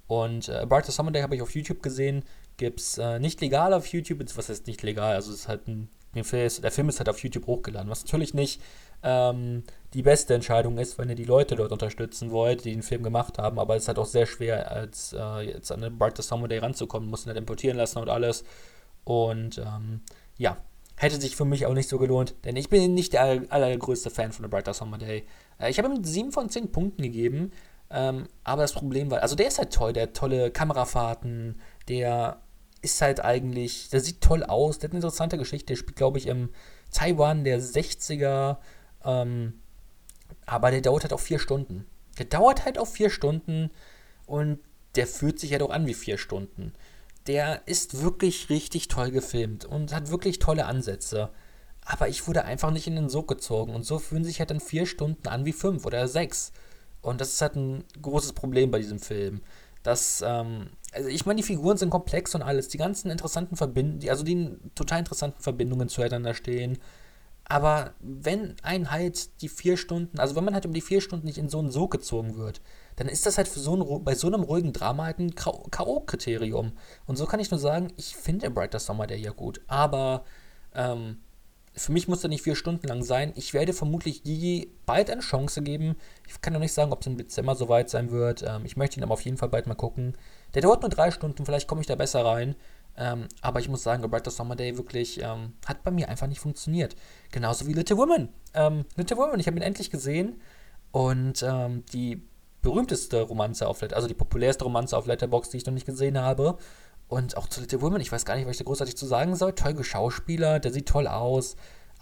Speaker 1: Und äh, A Brighter Summer Day habe ich auf YouTube gesehen. Gibt es äh, nicht legal auf YouTube, was heißt nicht legal? Also es ist halt ein, der Film ist halt auf YouTube hochgeladen, was natürlich nicht ähm, die beste Entscheidung ist, wenn ihr die Leute dort unterstützen wollt, die den Film gemacht haben. Aber es ist halt auch sehr schwer, als äh, jetzt an den Brighter Summer Day ranzukommen. Muss ihn halt importieren lassen und alles. Und ähm, ja, hätte sich für mich auch nicht so gelohnt, denn ich bin nicht der allergrößte Fan von The Brighter Summer Day. Äh, ich habe ihm 7 von 10 Punkten gegeben. Ähm, aber das Problem war, also der ist halt toll, der hat tolle Kamerafahrten, der ist halt eigentlich, der sieht toll aus, der hat eine interessante Geschichte, der spielt, glaube ich, im Taiwan der 60er ähm, aber der dauert halt auch vier Stunden. Der dauert halt auch vier Stunden und der fühlt sich ja halt doch an wie vier Stunden. Der ist wirklich richtig toll gefilmt und hat wirklich tolle Ansätze. Aber ich wurde einfach nicht in den Sog gezogen und so fühlen sich halt dann vier Stunden an wie fünf oder sechs. Und das ist halt ein großes Problem bei diesem Film. Das, ähm, also ich meine, die Figuren sind komplex und alles. Die ganzen interessanten Verbindungen, also die total interessanten Verbindungen zueinander stehen Aber wenn ein halt die vier Stunden, also wenn man halt über die vier Stunden nicht in so einen Sog gezogen wird, dann ist das halt so ein, bei so einem ruhigen Drama halt ein K.O.-Kriterium. Und so kann ich nur sagen, ich finde Brighter Summer der ja gut. Aber ähm, für mich muss er nicht vier Stunden lang sein. Ich werde vermutlich Gigi bald eine Chance geben. Ich kann noch nicht sagen, ob es im Dezember soweit sein wird. Ähm, ich möchte ihn aber auf jeden Fall bald mal gucken. Der dauert nur drei Stunden, vielleicht komme ich da besser rein. Ähm, aber ich muss sagen, A Brighter Summer Day wirklich ähm, hat bei mir einfach nicht funktioniert. Genauso wie Little Women. Ähm, Little Women, ich habe ihn endlich gesehen. Und ähm, die berühmteste Romanze auf also die populärste Romanze auf Letterbox, die ich noch nicht gesehen habe. Und auch zu Little Women, ich weiß gar nicht, was ich da großartig zu sagen soll. Toll Schauspieler, der sieht toll aus.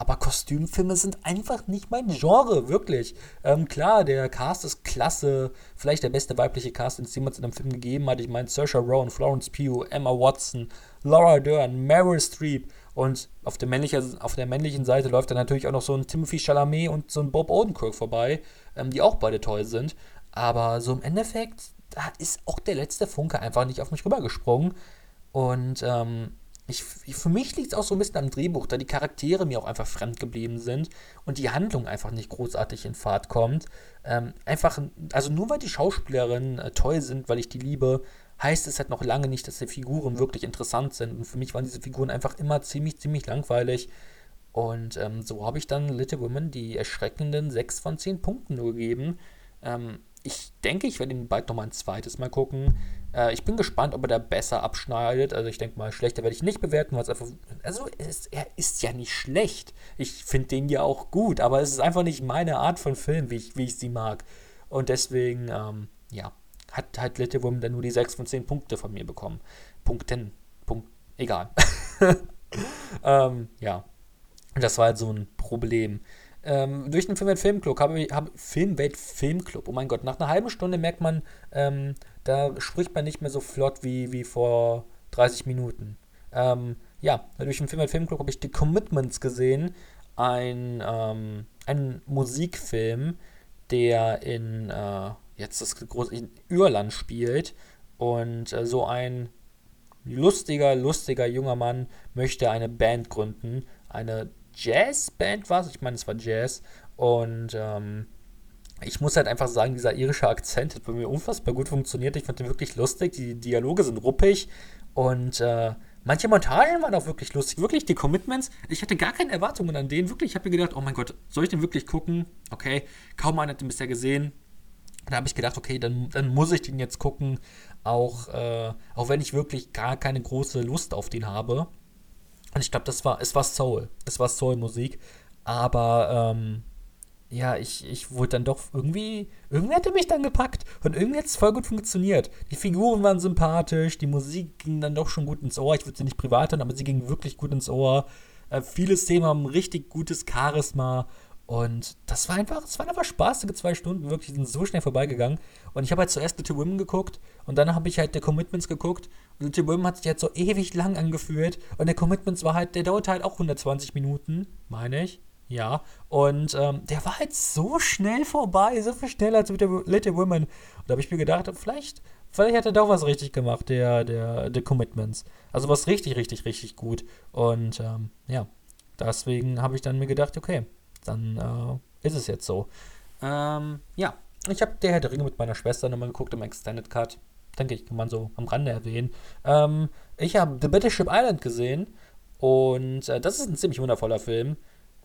Speaker 1: Aber Kostümfilme sind einfach nicht mein Genre, wirklich. Ähm, klar, der Cast ist klasse. Vielleicht der beste weibliche Cast, den es jemals in einem Film gegeben hat. Ich meine, Saoirse Rowan, Florence Pugh, Emma Watson, Laura Dern, Meryl Streep. Und auf der, männlichen, auf der männlichen Seite läuft dann natürlich auch noch so ein Timothy Chalamet und so ein Bob Odenkirk vorbei, ähm, die auch beide toll sind. Aber so im Endeffekt, da ist auch der letzte Funke einfach nicht auf mich rübergesprungen. Und ähm, ich, für mich liegt es auch so ein bisschen am Drehbuch, da die Charaktere mir auch einfach fremd geblieben sind und die Handlung einfach nicht großartig in Fahrt kommt. Ähm, einfach, also nur weil die Schauspielerinnen äh, toll sind, weil ich die liebe, heißt es halt noch lange nicht, dass die Figuren wirklich interessant sind. Und für mich waren diese Figuren einfach immer ziemlich, ziemlich langweilig. Und ähm, so habe ich dann Little Women die erschreckenden 6 von 10 Punkten nur gegeben. Ähm, ich denke, ich werde ihn bald noch mal ein zweites Mal gucken. Äh, ich bin gespannt, ob er da besser abschneidet. Also ich denke mal, schlechter werde ich nicht bewerten, weil es einfach. Also es, er ist ja nicht schlecht. Ich finde den ja auch gut, aber es ist einfach nicht meine Art von Film, wie ich, wie ich sie mag. Und deswegen, ähm, ja, hat halt Little Woman dann nur die 6 von 10 Punkte von mir bekommen. Punkten. Punkt. Egal. ähm, ja. Das war halt so ein Problem. Ähm, durch den Filmwelt Filmclub habe ich hab, Filmwelt Filmclub. Oh mein Gott, nach einer halben Stunde merkt man, ähm, da spricht man nicht mehr so flott wie, wie vor 30 Minuten. Ähm, ja, durch den Filmwelt Filmclub habe ich The Commitments gesehen. Ein, ähm, ein Musikfilm, der in äh, jetzt das große in Irland spielt. Und äh, so ein lustiger, lustiger junger Mann möchte eine Band gründen. Eine Jazzband war es, ich meine, es war Jazz. Und ähm, ich muss halt einfach sagen, dieser irische Akzent hat bei mir unfassbar gut funktioniert. Ich fand den wirklich lustig. Die Dialoge sind ruppig und äh, manche Montagen waren auch wirklich lustig. Wirklich, die Commitments, ich hatte gar keine Erwartungen an denen. Wirklich, ich habe mir gedacht, oh mein Gott, soll ich den wirklich gucken? Okay, kaum einer hat den bisher gesehen. Da habe ich gedacht, okay, dann, dann muss ich den jetzt gucken, auch, äh, auch wenn ich wirklich gar keine große Lust auf den habe. Und ich glaube, das war, es war Soul. Es war Soul-Musik. Aber, ähm, ja, ich, ich wurde dann doch irgendwie, irgendwie hat er mich dann gepackt. Und irgendwie hat es voll gut funktioniert. Die Figuren waren sympathisch, die Musik ging dann doch schon gut ins Ohr. Ich würde sie nicht privat hören, aber sie ging wirklich gut ins Ohr. Äh, viele Szenen haben richtig gutes Charisma. Und das war einfach, es waren einfach spaßige zwei Stunden, wirklich, die sind so schnell vorbeigegangen. Und ich habe halt zuerst Little Women geguckt und dann habe ich halt The Commitments geguckt. Und Little Women hat sich halt so ewig lang angefühlt. Und der Commitments war halt, der dauerte halt auch 120 Minuten, meine ich. Ja. Und ähm, der war halt so schnell vorbei, so viel schneller als mit der Little Women. Und da habe ich mir gedacht, vielleicht, vielleicht hat er doch was richtig gemacht, der, der, The Commitments. Also was richtig, richtig, richtig gut. Und ähm, ja, deswegen habe ich dann mir gedacht, okay dann äh, ist es jetzt so. Ähm, ja, ich habe der Herr der Ringe mit meiner Schwester nochmal geguckt im Extended Cut. Denke ich, kann man so am Rande erwähnen. Ähm, ich habe The Battleship Island gesehen und äh, das ist ein ziemlich wundervoller Film.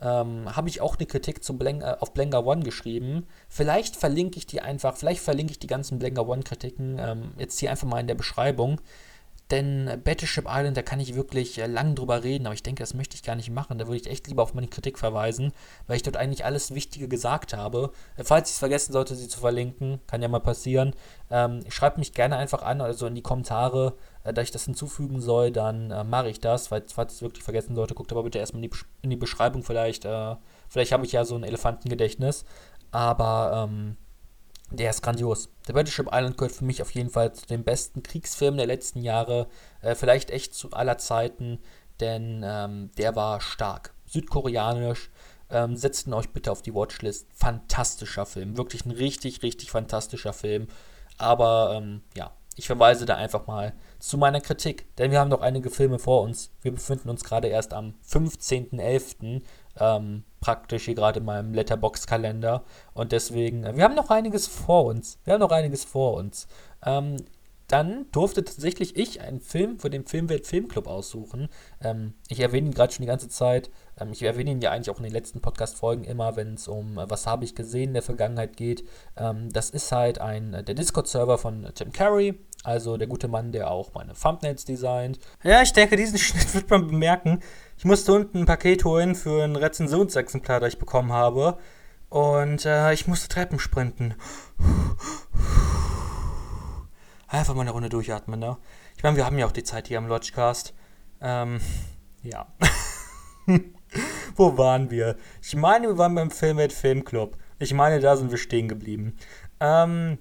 Speaker 1: Ähm, habe ich auch eine Kritik zum Blen äh, auf Blenga One geschrieben. Vielleicht verlinke ich die einfach, vielleicht verlinke ich die ganzen Blenga One Kritiken ähm, jetzt hier einfach mal in der Beschreibung. Denn Battleship Island, da kann ich wirklich äh, lang drüber reden, aber ich denke, das möchte ich gar nicht machen. Da würde ich echt lieber auf meine Kritik verweisen, weil ich dort eigentlich alles Wichtige gesagt habe. Äh, falls ich es vergessen sollte, sie zu verlinken, kann ja mal passieren. Ähm, schreibt mich gerne einfach an, also in die Kommentare, äh, da ich das hinzufügen soll, dann äh, mache ich das. Falls, falls ich es wirklich vergessen sollte, guckt aber bitte erstmal in die, in die Beschreibung vielleicht. Äh, vielleicht habe ich ja so ein Elefantengedächtnis. Aber ähm, der ist grandios. The Battleship Island gehört für mich auf jeden Fall zu den besten Kriegsfilmen der letzten Jahre. Äh, vielleicht echt zu aller Zeiten, denn ähm, der war stark. Südkoreanisch. Ähm, setzt ihn euch bitte auf die Watchlist. Fantastischer Film. Wirklich ein richtig, richtig fantastischer Film. Aber ähm, ja, ich verweise da einfach mal zu meiner Kritik, denn wir haben noch einige Filme vor uns. Wir befinden uns gerade erst am 15.11. ähm, praktisch hier gerade in meinem Letterbox-Kalender. Und deswegen, äh, wir haben noch einiges vor uns. Wir haben noch einiges vor uns. Ähm, dann durfte tatsächlich ich einen Film für den Filmwelt Filmclub aussuchen. Ähm, ich erwähne ihn gerade schon die ganze Zeit. Ähm, ich erwähne ihn ja eigentlich auch in den letzten Podcast-Folgen immer, wenn es um äh, was habe ich gesehen in der Vergangenheit geht. Ähm, das ist halt ein äh, der Discord-Server von Tim Carey, also der gute Mann, der auch meine Thumbnails designt. Ja, ich denke, diesen Schnitt wird man bemerken. Ich musste unten ein Paket holen für ein Rezensionsexemplar, das ich bekommen habe. Und äh, ich musste Treppen sprinten. Einfach mal eine Runde durchatmen, ne? Ich meine, wir haben ja auch die Zeit hier am Lodgecast. Ähm, ja. Wo waren wir? Ich meine, wir waren beim Filmwelt Filmclub. Ich meine, da sind wir stehen geblieben. Ähm,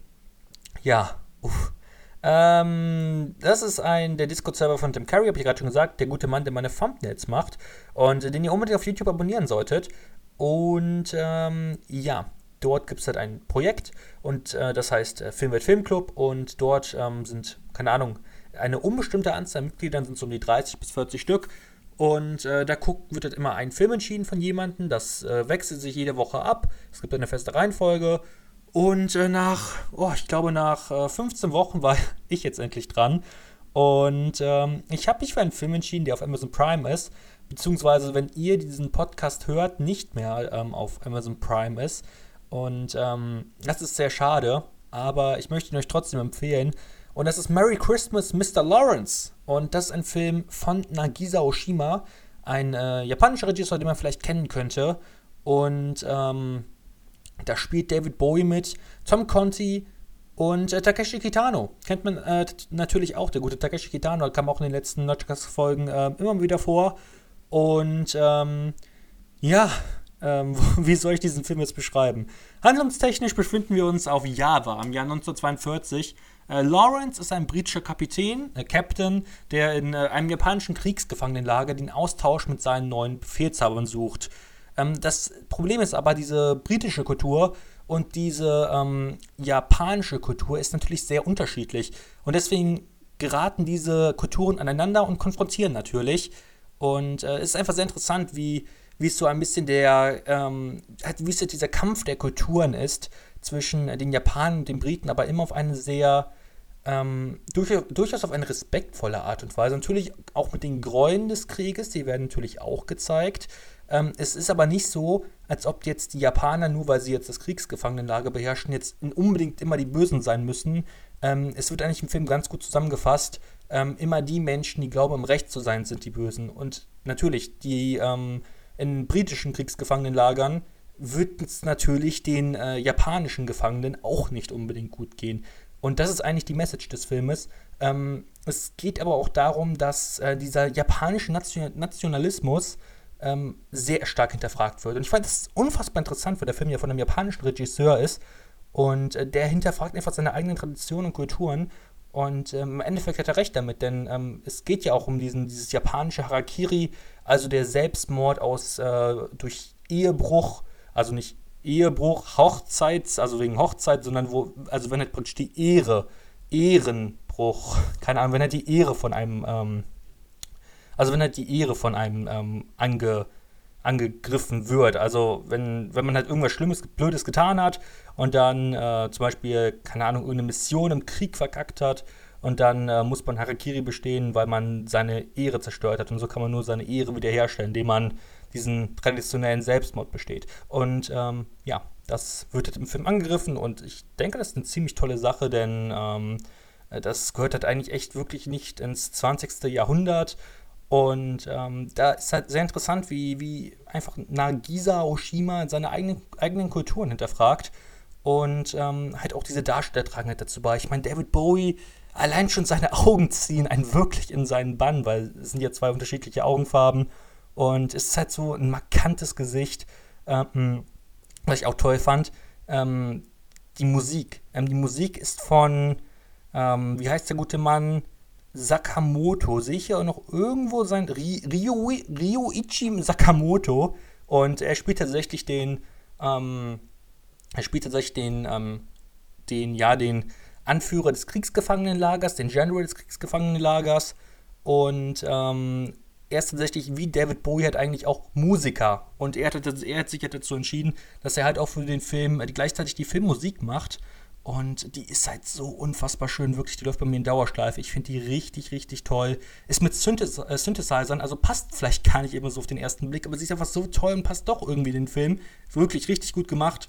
Speaker 1: ja, uff. Ähm, das ist ein der Discord-Server von Tim Curry, habe ich gerade schon gesagt, der gute Mann, der meine Thumbnails macht und den ihr unbedingt auf YouTube abonnieren solltet. Und ähm, ja, dort gibt es halt ein Projekt und äh, das heißt äh, Filmwelt Filmclub und dort ähm, sind, keine Ahnung, eine unbestimmte Anzahl Mitgliedern sind so um die 30 bis 40 Stück und äh, da guckt, wird halt immer ein Film entschieden von jemandem, das äh, wechselt sich jede Woche ab, es gibt eine feste Reihenfolge und äh, nach, oh, ich glaube nach 15 äh, Wochen war ich jetzt endlich dran und ähm, ich habe mich für einen Film entschieden, der auf Amazon Prime ist, beziehungsweise wenn ihr diesen Podcast hört, nicht mehr ähm, auf Amazon Prime ist. Und ähm, das ist sehr schade, aber ich möchte ihn euch trotzdem empfehlen. Und das ist Merry Christmas, Mr. Lawrence. Und das ist ein Film von Nagisa Oshima, ein äh, japanischer Regisseur, den man vielleicht kennen könnte. Und ähm, da spielt David Bowie mit, Tom Conti und äh, Takeshi Kitano. Kennt man äh, natürlich auch, der gute Takeshi Kitano, kam auch in den letzten Notchcast-Folgen äh, immer wieder vor. Und ähm, ja, ähm, wie soll ich diesen Film jetzt beschreiben? Handlungstechnisch befinden wir uns auf Java im Jahr 1942. Äh, Lawrence ist ein britischer Kapitän, äh, Captain, der in äh, einem japanischen Kriegsgefangenenlager den Austausch mit seinen neuen Befehlshabern sucht. Ähm, das Problem ist aber, diese britische Kultur und diese ähm, japanische Kultur ist natürlich sehr unterschiedlich. Und deswegen geraten diese Kulturen aneinander und konfrontieren natürlich. Und äh, es ist einfach sehr interessant, wie es so ein bisschen der, ähm, wie es dieser Kampf der Kulturen ist zwischen den Japanern und den Briten, aber immer auf eine sehr, ähm, durch, durchaus auf eine respektvolle Art und Weise. Natürlich auch mit den Gräueln des Krieges, die werden natürlich auch gezeigt. Ähm, es ist aber nicht so, als ob jetzt die Japaner, nur weil sie jetzt das Kriegsgefangenenlager beherrschen, jetzt unbedingt immer die Bösen sein müssen. Ähm, es wird eigentlich im Film ganz gut zusammengefasst. Ähm, immer die Menschen, die glauben, im Recht zu sein, sind die Bösen. Und natürlich, die ähm, in britischen Kriegsgefangenenlagern wird es natürlich den äh, japanischen Gefangenen auch nicht unbedingt gut gehen. Und das ist eigentlich die Message des Filmes. Ähm, es geht aber auch darum, dass äh, dieser japanische Nation Nationalismus ähm, sehr stark hinterfragt wird. Und ich fand das unfassbar interessant, weil der Film ja von einem japanischen Regisseur ist. Und äh, der hinterfragt einfach seine eigenen Traditionen und Kulturen. Und ähm, im Endeffekt hat er recht damit, denn ähm, es geht ja auch um diesen, dieses japanische Harakiri, also der Selbstmord aus äh, durch Ehebruch, also nicht Ehebruch, Hochzeits, also wegen Hochzeit, sondern wo, also wenn halt praktisch die Ehre, Ehrenbruch, keine Ahnung, wenn halt die Ehre von einem, ähm, also wenn halt die Ehre von einem ähm, ange, angegriffen wird. Also wenn, wenn man halt irgendwas Schlimmes, Blödes getan hat und dann äh, zum Beispiel, keine Ahnung, irgendeine Mission im Krieg verkackt hat und dann äh, muss man Harakiri bestehen, weil man seine Ehre zerstört hat. Und so kann man nur seine Ehre wiederherstellen, indem man diesen traditionellen Selbstmord besteht. Und ähm, ja, das wird halt im Film angegriffen und ich denke, das ist eine ziemlich tolle Sache, denn ähm, das gehört halt eigentlich echt wirklich nicht ins 20. Jahrhundert. Und ähm, da ist halt sehr interessant, wie, wie einfach Nagisa Oshima seine eigenen, eigenen Kulturen hinterfragt. Und ähm, halt auch diese Darsteller tragen halt dazu bei. Ich meine, David Bowie allein schon seine Augen ziehen einen wirklich in seinen Bann, weil es sind ja zwei unterschiedliche Augenfarben und es ist halt so ein markantes Gesicht, ähm, was ich auch toll fand. Ähm, die Musik. Ähm, die Musik ist von, ähm, wie heißt der gute Mann? Sakamoto. Sehe ich hier auch noch irgendwo sein Ryo, Ryoichi Sakamoto. Und er spielt tatsächlich den, ähm, er spielt tatsächlich den, ähm, den, ja, den Anführer des Kriegsgefangenenlagers, den General des Kriegsgefangenenlagers. Und ähm, er ist tatsächlich wie David Bowie halt eigentlich auch Musiker. Und er hat, er hat sich halt dazu entschieden, dass er halt auch für den Film äh, gleichzeitig die Filmmusik macht. Und die ist halt so unfassbar schön, wirklich. Die läuft bei mir in Dauerschleife. Ich finde die richtig, richtig toll. Ist mit Synthes äh, Synthesizern, also passt vielleicht gar nicht immer so auf den ersten Blick, aber sie ist einfach so toll und passt doch irgendwie in den Film. Wirklich richtig gut gemacht.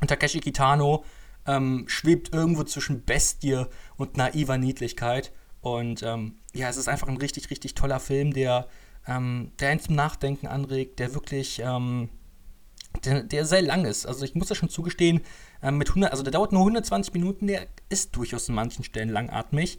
Speaker 1: Und Takeshi Kitano ähm, schwebt irgendwo zwischen Bestie und naiver Niedlichkeit. Und ähm, ja, es ist einfach ein richtig, richtig toller Film, der, ähm, der einen zum Nachdenken anregt, der wirklich, ähm, der, der, sehr lang ist. Also ich muss das schon zugestehen, ähm, mit 100, also der dauert nur 120 Minuten, der ist durchaus in manchen Stellen langatmig.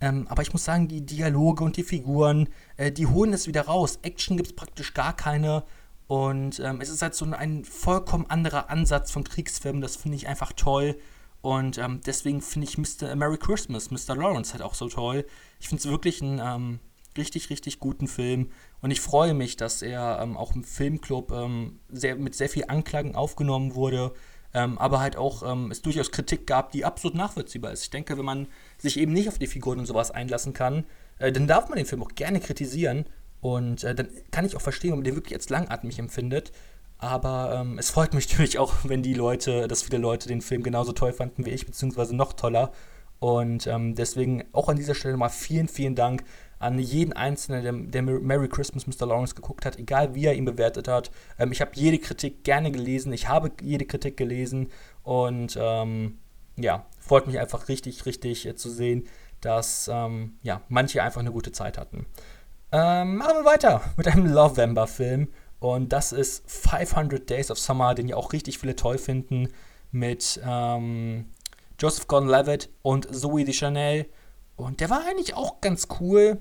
Speaker 1: Ähm, aber ich muss sagen, die Dialoge und die Figuren, äh, die holen es wieder raus. Action gibt es praktisch gar keine. Und ähm, es ist halt so ein, ein vollkommen anderer Ansatz von Kriegsfilmen. Das finde ich einfach toll. Und ähm, deswegen finde ich Mr. Merry Christmas, Mr. Lawrence halt auch so toll. Ich finde es wirklich einen ähm, richtig, richtig guten Film. Und ich freue mich, dass er ähm, auch im Filmclub ähm, sehr, mit sehr viel Anklang aufgenommen wurde. Ähm, aber halt auch ähm, es durchaus Kritik gab, die absolut nachvollziehbar ist. Ich denke, wenn man sich eben nicht auf die Figuren und sowas einlassen kann, äh, dann darf man den Film auch gerne kritisieren. Und äh, dann kann ich auch verstehen, ob man den wirklich als langatmig empfindet. Aber ähm, es freut mich natürlich auch, wenn die Leute, dass viele Leute den Film genauso toll fanden wie ich, beziehungsweise noch toller. Und ähm, deswegen auch an dieser Stelle mal vielen, vielen Dank an jeden Einzelnen, der, der, Merry Christmas Mr. Lawrence geguckt hat, egal wie er ihn bewertet hat. Ähm, ich habe jede Kritik gerne gelesen, ich habe jede Kritik gelesen und ähm, ja, freut mich einfach richtig, richtig äh, zu sehen, dass ähm, ja, manche einfach eine gute Zeit hatten. Ähm, machen wir weiter mit einem Lovember-Film. Und das ist 500 Days of Summer, den ja auch richtig viele toll finden, mit ähm, Joseph Gordon-Levitt und Zoe Deschanel. Und der war eigentlich auch ganz cool.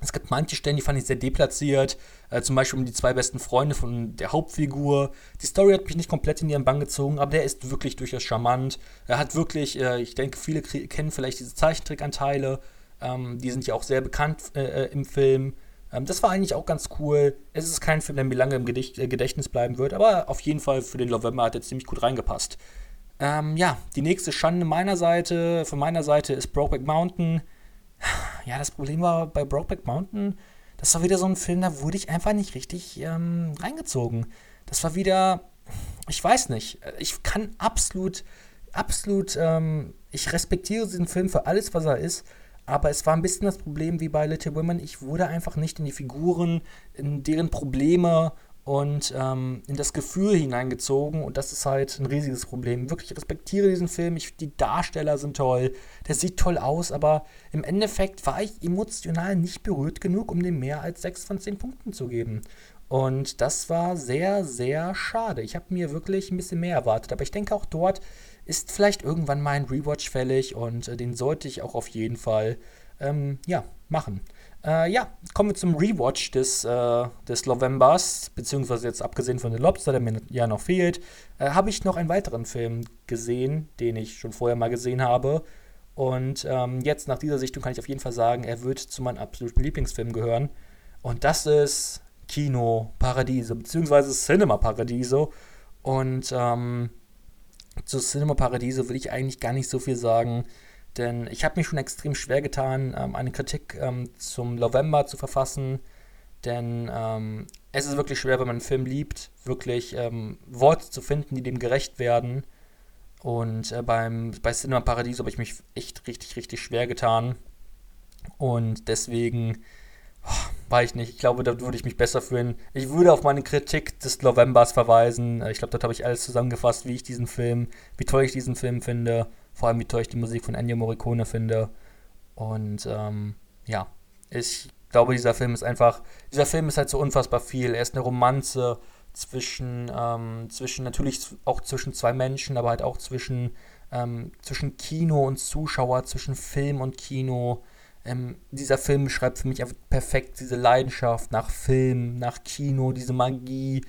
Speaker 1: Es gibt manche Stellen, die fand ich sehr deplatziert. Äh, zum Beispiel um die zwei besten Freunde von der Hauptfigur. Die Story hat mich nicht komplett in ihren Bann gezogen, aber der ist wirklich durchaus charmant. Er hat wirklich, äh, ich denke, viele kennen vielleicht diese Zeichentrickanteile. Ähm, die sind ja auch sehr bekannt äh, äh im Film. Ähm, das war eigentlich auch ganz cool. Es ist kein Film, der mir lange im Gedicht, äh, Gedächtnis bleiben wird, aber auf jeden Fall für den November hat er ziemlich gut reingepasst. Ähm, ja, die nächste Schande meiner Seite, von meiner Seite ist Brokeback Mountain. Ja, das Problem war bei Brokeback Mountain, das war wieder so ein Film, da wurde ich einfach nicht richtig ähm, reingezogen. Das war wieder, ich weiß nicht, ich kann absolut, absolut, ähm, ich respektiere diesen Film für alles, was er ist, aber es war ein bisschen das Problem wie bei Little Women. Ich wurde einfach nicht in die Figuren, in deren Probleme und ähm, in das Gefühl hineingezogen. Und das ist halt ein riesiges Problem. Wirklich, ich respektiere diesen Film. Ich, die Darsteller sind toll. Der sieht toll aus. Aber im Endeffekt war ich emotional nicht berührt genug, um dem mehr als 6 von 10 Punkten zu geben. Und das war sehr, sehr schade. Ich habe mir wirklich ein bisschen mehr erwartet. Aber ich denke auch dort ist vielleicht irgendwann mal ein Rewatch fällig und äh, den sollte ich auch auf jeden Fall ähm, ja, machen. Äh, ja, kommen wir zum Rewatch des, äh, des Novembers, beziehungsweise jetzt abgesehen von The Lobster, der mir ja noch fehlt, äh, habe ich noch einen weiteren Film gesehen, den ich schon vorher mal gesehen habe. Und ähm, jetzt nach dieser Sichtung kann ich auf jeden Fall sagen, er wird zu meinem absoluten Lieblingsfilm gehören. Und das ist Kino Paradiso, beziehungsweise Cinema Paradiso. Und ähm, zu Cinema Paradiso will ich eigentlich gar nicht so viel sagen, denn ich habe mich schon extrem schwer getan, ähm, eine Kritik ähm, zum November zu verfassen, denn ähm, es ist wirklich schwer, wenn man einen Film liebt, wirklich ähm, Worte zu finden, die dem gerecht werden. Und äh, beim, bei Cinema Paradiso habe ich mich echt richtig, richtig schwer getan. Und deswegen Weiß ich nicht. Ich glaube, da würde ich mich besser fühlen. Ich würde auf meine Kritik des Novembers verweisen. Äh, ich glaube, dort habe ich alles zusammengefasst, wie ich diesen Film, wie toll ich diesen Film finde. Vor allem, wie toll ich die Musik von Ennio Morricone finde. Und ähm, ja, ich glaube, dieser Film ist einfach, dieser Film ist halt so unfassbar viel. Er ist eine Romanze zwischen, ähm, zwischen natürlich auch zwischen zwei Menschen, aber halt auch zwischen, ähm, zwischen Kino und Zuschauer, zwischen Film und Kino. Ähm, dieser Film beschreibt für mich einfach perfekt diese Leidenschaft nach Film, nach Kino, diese Magie,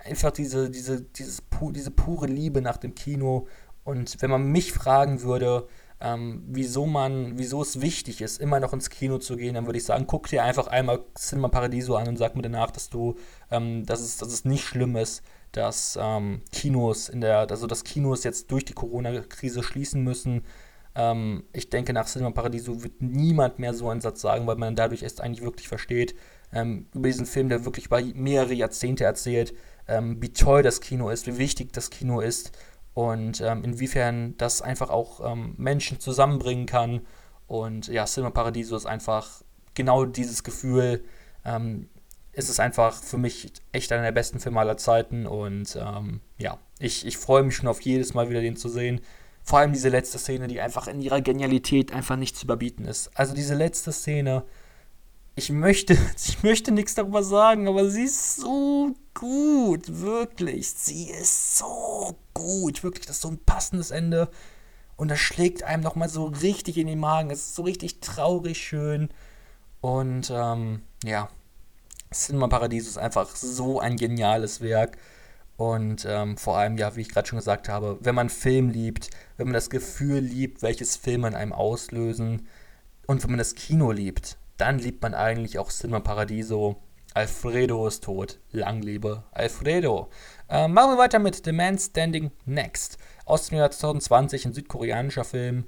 Speaker 1: einfach diese, diese, dieses, diese pure Liebe nach dem Kino. Und wenn man mich fragen würde, ähm, wieso man, wieso es wichtig ist, immer noch ins Kino zu gehen, dann würde ich sagen, guck dir einfach einmal Cinema Paradiso an und sag mir danach, dass du, ähm, dass, es, dass es nicht schlimm ist, dass ähm, Kinos in der, also dass Kinos jetzt durch die Corona-Krise schließen müssen, ähm, ich denke, nach Cinema Paradiso wird niemand mehr so einen Satz sagen, weil man dadurch erst eigentlich wirklich versteht, ähm, über diesen Film, der wirklich über mehrere Jahrzehnte erzählt, ähm, wie toll das Kino ist, wie wichtig das Kino ist und ähm, inwiefern das einfach auch ähm, Menschen zusammenbringen kann. Und ja, Cinema Paradiso ist einfach genau dieses Gefühl. Ähm, es ist einfach für mich echt einer der besten Filme aller Zeiten und ähm, ja, ich, ich freue mich schon auf jedes Mal wieder den zu sehen. Vor allem diese letzte Szene, die einfach in ihrer Genialität einfach nicht zu überbieten ist. Also diese letzte Szene, ich möchte, ich möchte nichts darüber sagen, aber sie ist so gut, wirklich. Sie ist so gut, wirklich. Das ist so ein passendes Ende. Und das schlägt einem nochmal so richtig in den Magen. Es ist so richtig traurig schön. Und ähm, ja, Cinema Paradiso ist einfach so ein geniales Werk. Und ähm, vor allem, ja, wie ich gerade schon gesagt habe, wenn man Film liebt, wenn man das Gefühl liebt, welches Filme in einem auslösen und wenn man das Kino liebt, dann liebt man eigentlich auch Cinema Paradiso. Alfredo ist tot. Lang lebe Alfredo. Äh, machen wir weiter mit The Man Standing Next. Aus dem Jahr 2020, ein südkoreanischer Film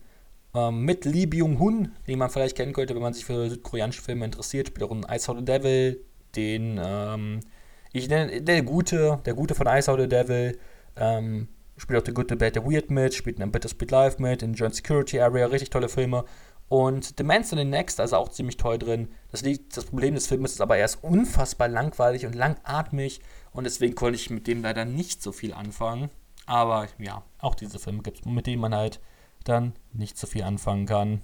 Speaker 1: ähm, mit Lee Byung-hun, den man vielleicht kennen könnte, wenn man sich für südkoreanische Filme interessiert. Spielt auch in I Saw the Devil, den, ähm, ich nenne, der Gute, der Gute von I Saw the Devil, ähm, spielt auch The Good, The Bad, The Weird mit, spielt in Better Speed Live mit, in Joint Security Area, richtig tolle Filme. Und The Man's in the Next, also auch ziemlich toll drin. Das, liegt, das Problem des Films ist aber, er ist unfassbar langweilig und langatmig und deswegen konnte ich mit dem leider nicht so viel anfangen. Aber ja, auch diese Filme gibt es, mit denen man halt dann nicht so viel anfangen kann.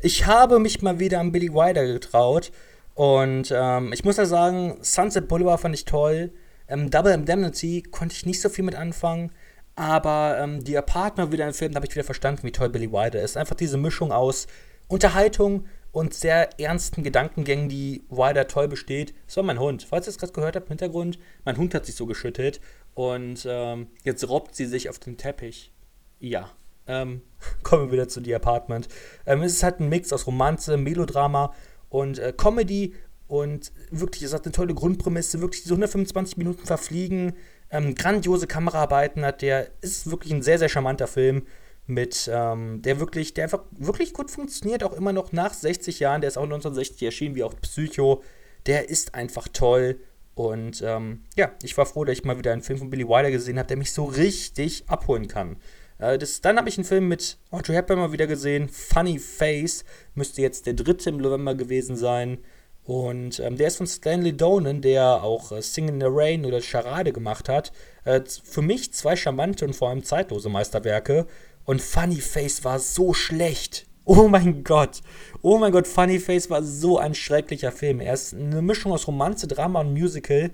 Speaker 1: Ich habe mich mal wieder an Billy Wilder getraut und ähm, ich muss ja sagen, Sunset Boulevard fand ich toll. Ähm, Double Indemnity konnte ich nicht so viel mit anfangen. Aber ähm, die Apartment wieder im Film, da habe ich wieder verstanden, wie toll Billy Wilder ist. Einfach diese Mischung aus Unterhaltung und sehr ernsten Gedankengängen, die Wilder toll besteht. Das war mein Hund. Falls ihr es gerade gehört habt im Hintergrund, mein Hund hat sich so geschüttet und ähm, jetzt robbt sie sich auf den Teppich. Ja, ähm, kommen wir wieder zu The Apartment. Ähm, es ist halt ein Mix aus Romanze, Melodrama und äh, Comedy und wirklich, es hat eine tolle Grundprämisse, wirklich diese 125 Minuten verfliegen, ähm, grandiose Kameraarbeiten hat der, ist wirklich ein sehr, sehr charmanter Film mit, ähm, der wirklich, der einfach wirklich gut funktioniert, auch immer noch nach 60 Jahren, der ist auch 1960 erschienen, wie auch Psycho, der ist einfach toll und ähm, ja, ich war froh, dass ich mal wieder einen Film von Billy Wilder gesehen habe, der mich so richtig abholen kann. Äh, das, dann habe ich einen Film mit Audrey Hepburn mal wieder gesehen. Funny Face müsste jetzt der dritte im November gewesen sein. Und ähm, der ist von Stanley Donen, der auch äh, Sing in the Rain oder Charade gemacht hat. Äh, für mich zwei charmante und vor allem zeitlose Meisterwerke. Und Funny Face war so schlecht. Oh mein Gott. Oh mein Gott, Funny Face war so ein schrecklicher Film. Er ist eine Mischung aus Romanze, Drama und Musical.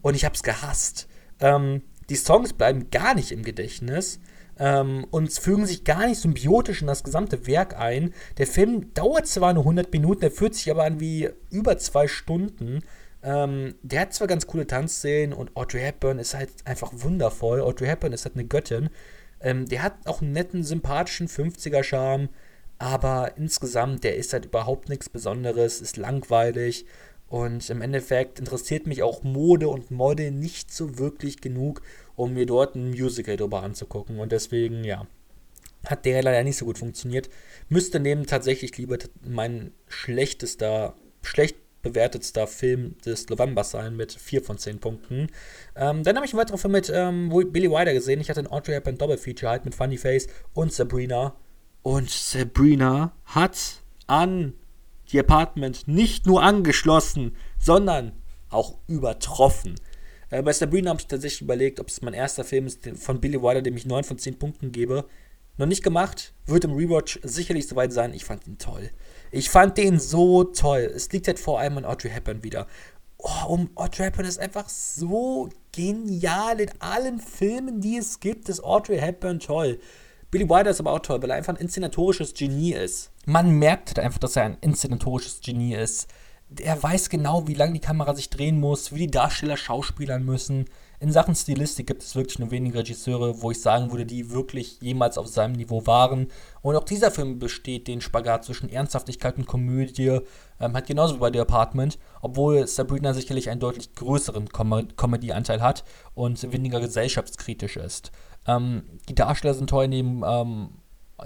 Speaker 1: Und ich hab's gehasst. Ähm, die Songs bleiben gar nicht im Gedächtnis ähm, und fügen sich gar nicht symbiotisch in das gesamte Werk ein. Der Film dauert zwar nur 100 Minuten, der fühlt sich aber an wie über zwei Stunden. Ähm, der hat zwar ganz coole Tanzszenen und Audrey Hepburn ist halt einfach wundervoll. Audrey Hepburn ist halt eine Göttin. Ähm, der hat auch einen netten, sympathischen 50er-Charme, aber insgesamt, der ist halt überhaupt nichts Besonderes, ist langweilig und im Endeffekt interessiert mich auch Mode und Mode nicht so wirklich genug, um mir dort ein Musical drüber anzugucken. Und deswegen, ja, hat der leider nicht so gut funktioniert. Müsste neben tatsächlich lieber mein schlechtester, schlecht bewertetster Film des Novembers sein mit 4 von 10 Punkten. Ähm, dann habe ich einen weiteren Film mit ähm, Billy Wilder gesehen. Ich hatte ein Audrey Hepburn Doppelfeature halt mit Funny Face und Sabrina. Und Sabrina hat an die Apartment nicht nur angeschlossen, sondern auch übertroffen. Äh, bei Sabrina habe ich tatsächlich überlegt, ob es mein erster Film ist von Billy Wilder, dem ich 9 von 10 Punkten gebe. Noch nicht gemacht, wird im Rewatch sicherlich soweit sein. Ich fand ihn toll. Ich fand den so toll. Es liegt halt vor allem an Audrey Hepburn wieder. Oh, um Audrey Hepburn ist einfach so genial. In allen Filmen, die es gibt, ist Audrey Hepburn toll. Billy Wilder ist aber auch toll, weil er einfach ein inszenatorisches Genie ist. Man merkt halt einfach, dass er ein inszenatorisches Genie ist er weiß genau, wie lange die Kamera sich drehen muss, wie die Darsteller schauspielern müssen. In Sachen Stilistik gibt es wirklich nur wenige Regisseure, wo ich sagen würde, die wirklich jemals auf seinem Niveau waren. Und auch dieser Film besteht den Spagat zwischen Ernsthaftigkeit und Komödie, ähm, hat genauso wie bei The Apartment, obwohl Sabrina sicherlich einen deutlich größeren Com Comedy-Anteil hat und weniger gesellschaftskritisch ist. Ähm, die Darsteller sind toll, neben, ähm,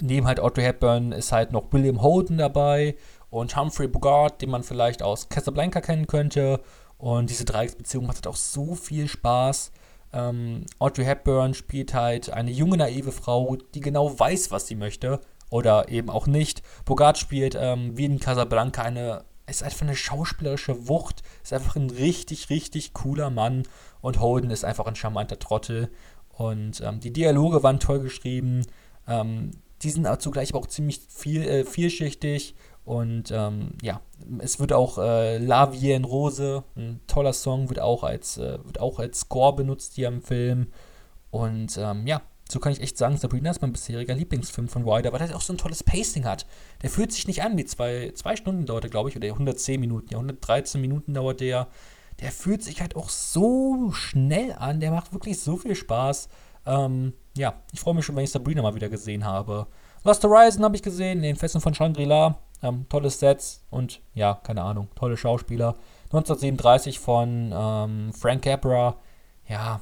Speaker 1: neben halt Audrey Hepburn ist halt noch William Holden dabei und Humphrey Bogart, den man vielleicht aus Casablanca kennen könnte. Und diese Dreiecksbeziehung macht halt auch so viel Spaß. Ähm, Audrey Hepburn spielt halt eine junge, naive Frau, die genau weiß, was sie möchte. Oder eben auch nicht. Bogart spielt ähm, wie in Casablanca eine. Ist einfach eine schauspielerische Wucht. Ist einfach ein richtig, richtig cooler Mann. Und Holden ist einfach ein charmanter Trottel. Und ähm, die Dialoge waren toll geschrieben. Ähm, die sind zugleich aber auch ziemlich viel, äh, vielschichtig. Und ähm, ja, es wird auch äh, La Vie en Rose, ein toller Song, wird auch als, äh, wird auch als Score benutzt hier im Film. Und ähm, ja, so kann ich echt sagen, Sabrina ist mein bisheriger Lieblingsfilm von Ryder, weil er auch so ein tolles Pacing hat. Der fühlt sich nicht an wie zwei, zwei Stunden dauert er, glaube ich, oder 110 Minuten, ja, 113 Minuten dauert der. Der fühlt sich halt auch so schnell an, der macht wirklich so viel Spaß. Ähm, ja, ich freue mich schon, wenn ich Sabrina mal wieder gesehen habe. Lost Horizon habe ich gesehen, den Festen von Shangri-La. Ähm, tolles Sets und ja, keine Ahnung, tolle Schauspieler. 1937 von ähm, Frank Capra. Ja,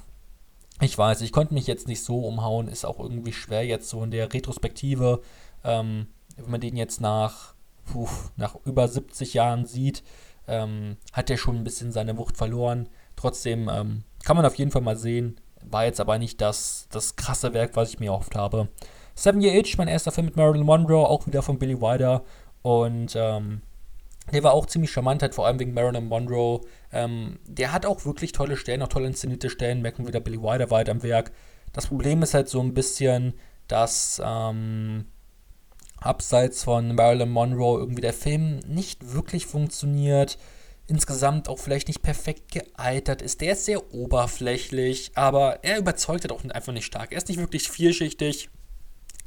Speaker 1: ich weiß, ich konnte mich jetzt nicht so umhauen. Ist auch irgendwie schwer jetzt so in der Retrospektive. Ähm, wenn man den jetzt nach, puh, nach über 70 Jahren sieht, ähm, hat er schon ein bisschen seine Wucht verloren. Trotzdem ähm, kann man auf jeden Fall mal sehen. War jetzt aber nicht das, das krasse Werk, was ich mir erhofft habe. Seven Year Itch, mein erster Film mit Marilyn Monroe, auch wieder von Billy Wilder. Und ähm, der war auch ziemlich charmant, halt vor allem wegen Marilyn Monroe. Ähm, der hat auch wirklich tolle Stellen, auch tolle inszenierte Stellen. Merken wieder Billy Wilder weit am Werk. Das Problem ist halt so ein bisschen, dass ähm, abseits von Marilyn Monroe irgendwie der Film nicht wirklich funktioniert. Insgesamt auch vielleicht nicht perfekt gealtert ist. Der ist sehr oberflächlich, aber er überzeugt halt auch einfach nicht stark. Er ist nicht wirklich vielschichtig.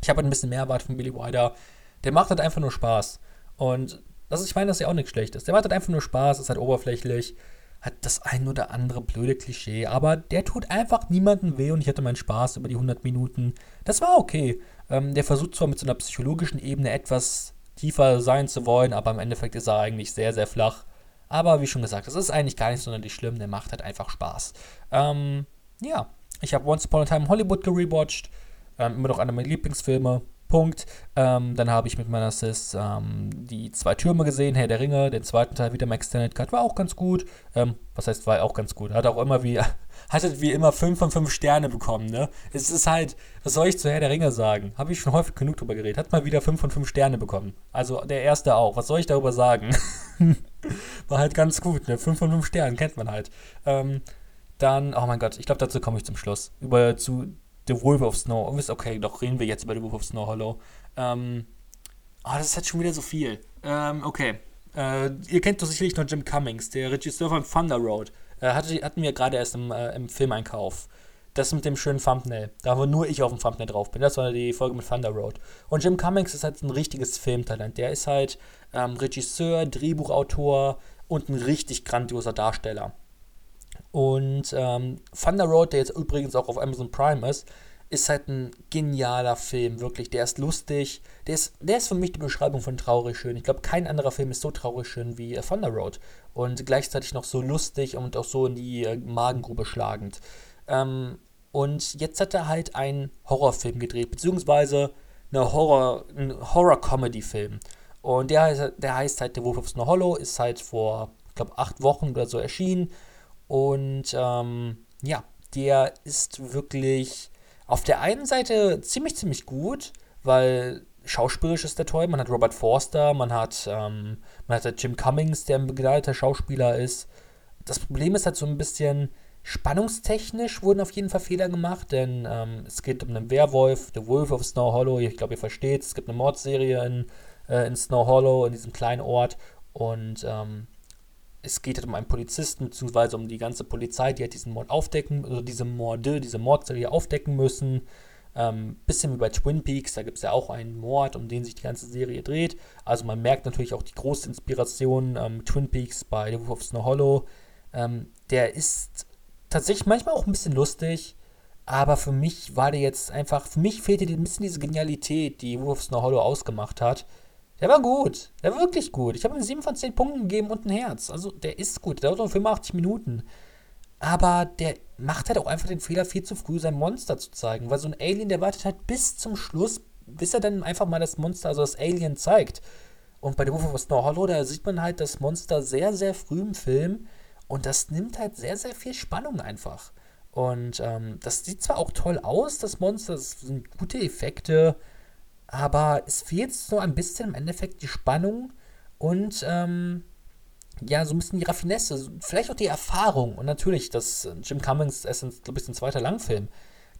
Speaker 1: Ich habe halt ein bisschen mehr erwartet von Billy Wilder. Der macht halt einfach nur Spaß. Und das ist, ich meine, das ist ja auch nichts Schlechtes. Der macht halt einfach nur Spaß, ist halt oberflächlich, hat das ein oder andere blöde Klischee, aber der tut einfach niemandem weh und ich hatte meinen Spaß über die 100 Minuten. Das war okay. Ähm, der versucht zwar mit so einer psychologischen Ebene etwas tiefer sein zu wollen, aber im Endeffekt ist er eigentlich sehr, sehr flach. Aber wie schon gesagt, das ist eigentlich gar nicht sonderlich schlimm, der macht halt einfach Spaß. Ähm, ja, ich habe Once Upon a Time Hollywood gerewatcht. Ähm, immer noch einer meiner Lieblingsfilme. Punkt. Ähm, dann habe ich mit meiner Sis ähm, die zwei Türme gesehen, Herr der Ringe, den zweiten Teil wieder im Extended Cut, war auch ganz gut. Ähm, was heißt, war auch ganz gut. Hat auch immer wie, hattet wie immer 5 von 5 Sterne bekommen, ne? Es ist halt, was soll ich zu Herr der Ringe sagen? Habe ich schon häufig genug drüber geredet. Hat mal wieder 5 von 5 Sterne bekommen. Also der erste auch. Was soll ich darüber sagen? war halt ganz gut, ne? 5 von 5 Sternen, kennt man halt. Ähm, dann, oh mein Gott, ich glaube, dazu komme ich zum Schluss. Über zu The Wolf of Snow. Okay, doch reden wir jetzt über The Wolf of Snow Hollow. Ähm, oh, das ist halt schon wieder so viel. Ähm, okay. Äh, ihr kennt doch sicherlich noch Jim Cummings, der Regisseur von Thunder Road. Äh, hatte, hatten wir gerade erst im, äh, im Filmeinkauf. Das mit dem schönen Thumbnail. Da wo nur ich auf dem Thumbnail drauf bin. Das war die Folge mit Thunder Road. Und Jim Cummings ist halt ein richtiges Filmtalent. Der ist halt ähm, Regisseur, Drehbuchautor und ein richtig grandioser Darsteller. Und ähm, Thunder Road, der jetzt übrigens auch auf Amazon Prime ist, ist halt ein genialer Film, wirklich. Der ist lustig. Der ist, der ist für mich die Beschreibung von traurig schön. Ich glaube, kein anderer Film ist so traurig schön wie äh, Thunder Road. Und gleichzeitig noch so lustig und auch so in die äh, Magengrube schlagend. Ähm, und jetzt hat er halt einen Horrorfilm gedreht, beziehungsweise eine Horror, einen Horror-Comedy-Film. Und der heißt, der heißt halt The Wolf of Snow Hollow, ist halt vor, ich glaube, acht Wochen oder so erschienen. Und ähm, ja, der ist wirklich auf der einen Seite ziemlich, ziemlich gut, weil schauspielerisch ist der toll. Man hat Robert Forster, man hat, ähm, man hat Jim Cummings, der ein begleiteter Schauspieler ist. Das Problem ist halt so ein bisschen, spannungstechnisch wurden auf jeden Fall Fehler gemacht, denn ähm, es geht um einen Werwolf, The Wolf of Snow Hollow. Ich glaube, ihr versteht, es gibt eine Mordserie in, äh, in Snow Hollow, in diesem kleinen Ort. Und ähm, es geht halt um einen Polizisten, beziehungsweise um die ganze Polizei, die halt diesen Mord aufdecken, also diese Morde, diese Mordserie aufdecken müssen. Ähm, bisschen wie bei Twin Peaks, da gibt es ja auch einen Mord, um den sich die ganze Serie dreht. Also man merkt natürlich auch die große Inspiration ähm, Twin Peaks bei The Wolf of Snow Hollow. Ähm, der ist tatsächlich manchmal auch ein bisschen lustig, aber für mich war der jetzt einfach, für mich fehlte ein bisschen diese Genialität, die Wolf of Snow Hollow ausgemacht hat. Der war gut. Der war wirklich gut. Ich habe ihm 7 von 10 Punkten gegeben und ein Herz. Also, der ist gut. Der dauert nur 85 Minuten. Aber der macht halt auch einfach den Fehler, viel zu früh sein Monster zu zeigen. Weil so ein Alien, der wartet halt bis zum Schluss, bis er dann einfach mal das Monster, also das Alien zeigt. Und bei The Wolf of Snow Hollow, da sieht man halt das Monster sehr, sehr früh im Film. Und das nimmt halt sehr, sehr viel Spannung einfach. Und ähm, das sieht zwar auch toll aus, das Monster, das sind gute Effekte, aber es fehlt so ein bisschen im Endeffekt die Spannung und ähm, ja, so ein bisschen die Raffinesse, vielleicht auch die Erfahrung und natürlich, das Jim Cummings ist, glaube ich, ein zweiter Langfilm.